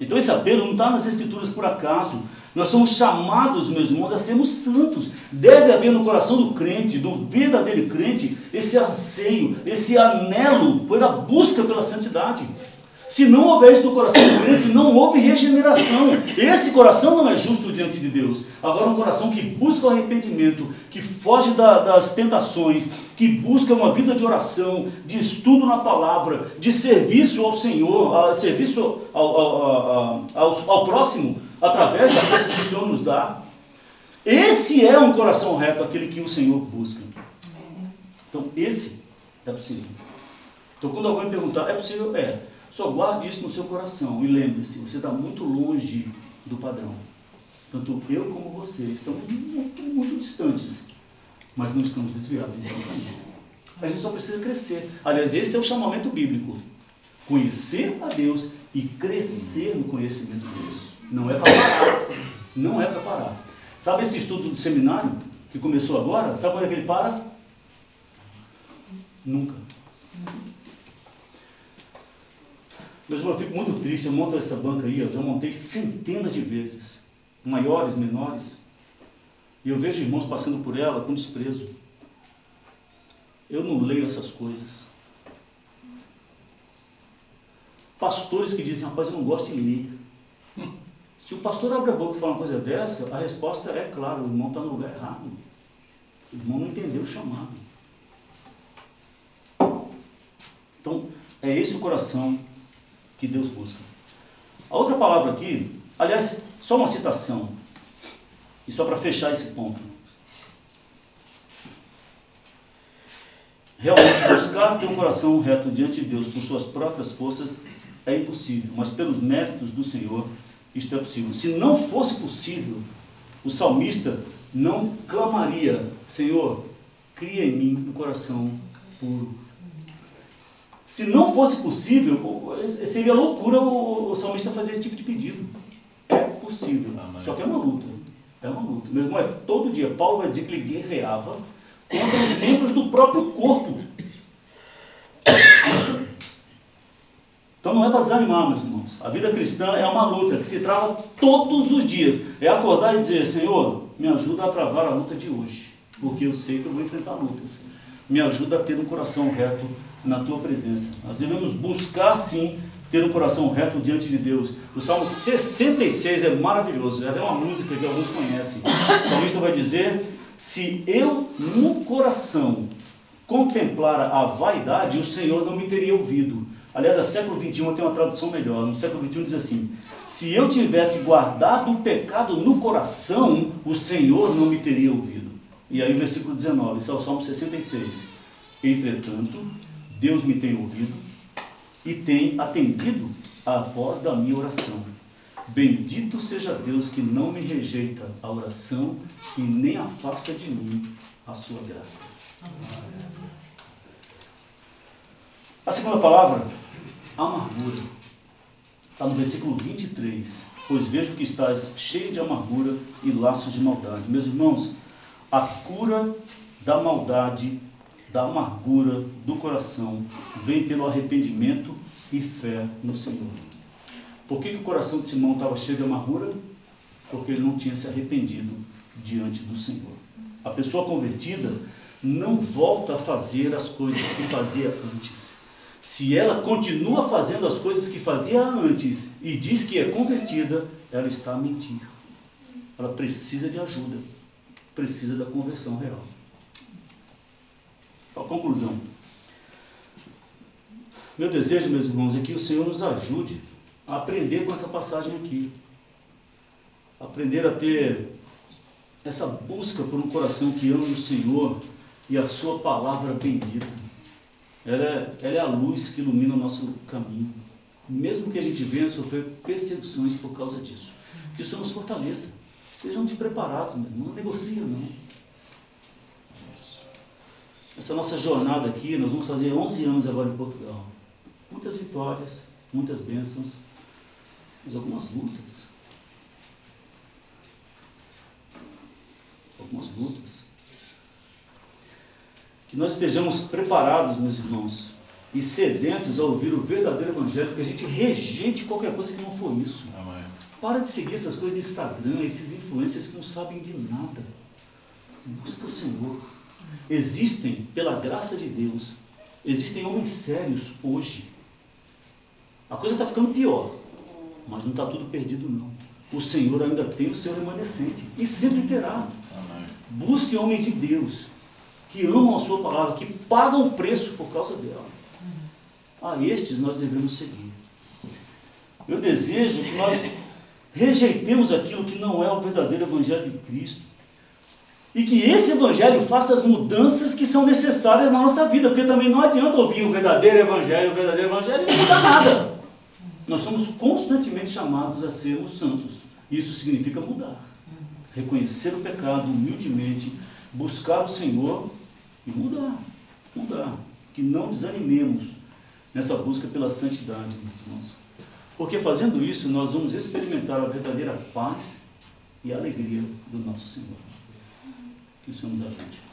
Speaker 1: Então esse apelo não está nas escrituras por acaso. Nós somos chamados, meus irmãos, a sermos santos. Deve haver no coração do crente, do verdadeiro crente, esse anseio, esse anelo pela busca pela santidade. Se não houver isso no coração do crente, não houve regeneração. Esse coração não é justo diante de Deus. Agora, um coração que busca o arrependimento, que foge da, das tentações, que busca uma vida de oração, de estudo na palavra, de serviço ao Senhor, a, serviço ao, ao, ao, ao próximo, através da coisa que o Senhor nos dá. Esse é um coração reto, aquele que o Senhor busca. Então, esse é possível. Então, quando alguém perguntar, é possível? É. Só guarde isso no seu coração e lembre-se, você está muito longe do padrão. Tanto eu como você estamos muito, muito distantes, mas não estamos desviados do caminho. A gente só precisa crescer. Aliás, esse é o chamamento bíblico. Conhecer a Deus e crescer no conhecimento de Deus. Não é para parar. Não é para parar. Sabe esse estudo do seminário que começou agora? Sabe quando é que ele para? Nunca. Meus irmãos, eu fico muito triste, eu monto essa banca aí, eu já montei centenas de vezes, maiores, menores, e eu vejo irmãos passando por ela com desprezo. Eu não leio essas coisas. Pastores que dizem, rapaz, eu não gosto de ler. Se o pastor abre a boca e fala uma coisa dessa, a resposta é clara, o irmão está no lugar errado. O irmão não entendeu o chamado. Então, é esse o coração que Deus busca. A outra palavra aqui, aliás, só uma citação, e só para fechar esse ponto. Realmente, buscar ter um coração reto diante de Deus por suas próprias forças é impossível, mas pelos méritos do Senhor, isto é possível. Se não fosse possível, o salmista não clamaria: Senhor, cria em mim um coração puro se não fosse possível, seria loucura o, salmista fazer esse tipo de pedido. Possível. Ah, Só que é uma luta. É uma luta. Meu irmão, é todo dia. Paulo vai dizer que ele guerreava contra os membros do próprio corpo. Então não é para desanimar, meus irmãos. A vida cristã é uma luta que se trava todos os dias. É acordar e dizer, Senhor, me ajuda a travar a luta de hoje. Porque eu sei que eu vou enfrentar lutas. Me ajuda a ter um coração reto na tua presença. Nós devemos buscar sim ter um coração reto diante de Deus. O Salmo 66 é maravilhoso, é até uma música que alguns conhecem. O salmista vai dizer: Se eu no coração contemplara a vaidade, o Senhor não me teria ouvido. Aliás, a século XXI tem uma tradução melhor. No século XXI diz assim: Se eu tivesse guardado o pecado no coração, o Senhor não me teria ouvido. E aí, versículo 19, esse é o Salmo 66. Entretanto, Deus me tem ouvido e tem atendido à voz da minha oração. Bendito seja Deus que não me rejeita a oração e nem afasta de mim a sua graça. A segunda palavra, amargura. Está no versículo 23. Pois vejo que estás cheio de amargura e laços de maldade. Meus irmãos, a cura da maldade da amargura do coração vem pelo arrependimento e fé no Senhor. Por que, que o coração de Simão estava cheio de amargura? Porque ele não tinha se arrependido diante do Senhor. A pessoa convertida não volta a fazer as coisas que fazia antes. Se ela continua fazendo as coisas que fazia antes e diz que é convertida, ela está a mentir. Ela precisa de ajuda, precisa da conversão real. A conclusão. Meu desejo, meus irmãos, é que o Senhor nos ajude a aprender com essa passagem aqui. Aprender a ter essa busca por um coração que ama o Senhor e a Sua palavra bendita. Ela é, ela é a luz que ilumina o nosso caminho. Mesmo que a gente venha sofrer perseguições por causa disso. Que o Senhor nos fortaleça. Estejamos preparados, meu irmão. Não negocia, não essa nossa jornada aqui, nós vamos fazer 11 anos agora em Portugal. Muitas vitórias, muitas bênçãos, mas algumas lutas. com as lutas. Que nós estejamos preparados, meus irmãos, e sedentos a ouvir o verdadeiro Evangelho, que a gente rejeite qualquer coisa que não for isso. Amém. Para de seguir essas coisas de Instagram, esses influencers que não sabem de nada. Busca o Senhor. Existem, pela graça de Deus, existem homens sérios hoje. A coisa está ficando pior, mas não está tudo perdido não. O Senhor ainda tem o seu remanescente e sempre terá. Amém. Busque homens de Deus que amam a sua palavra, que pagam o preço por causa dela. A estes nós devemos seguir. Eu desejo que nós rejeitemos aquilo que não é o verdadeiro Evangelho de Cristo. E que esse Evangelho faça as mudanças que são necessárias na nossa vida, porque também não adianta ouvir o verdadeiro Evangelho, o verdadeiro Evangelho e não mudar nada. Nós somos constantemente chamados a sermos santos. Isso significa mudar. Reconhecer o pecado humildemente, buscar o Senhor e mudar. Mudar. Que não desanimemos nessa busca pela santidade, irmãos. Porque fazendo isso, nós vamos experimentar a verdadeira paz e alegria do nosso Senhor. Que o Senhor nos ajude.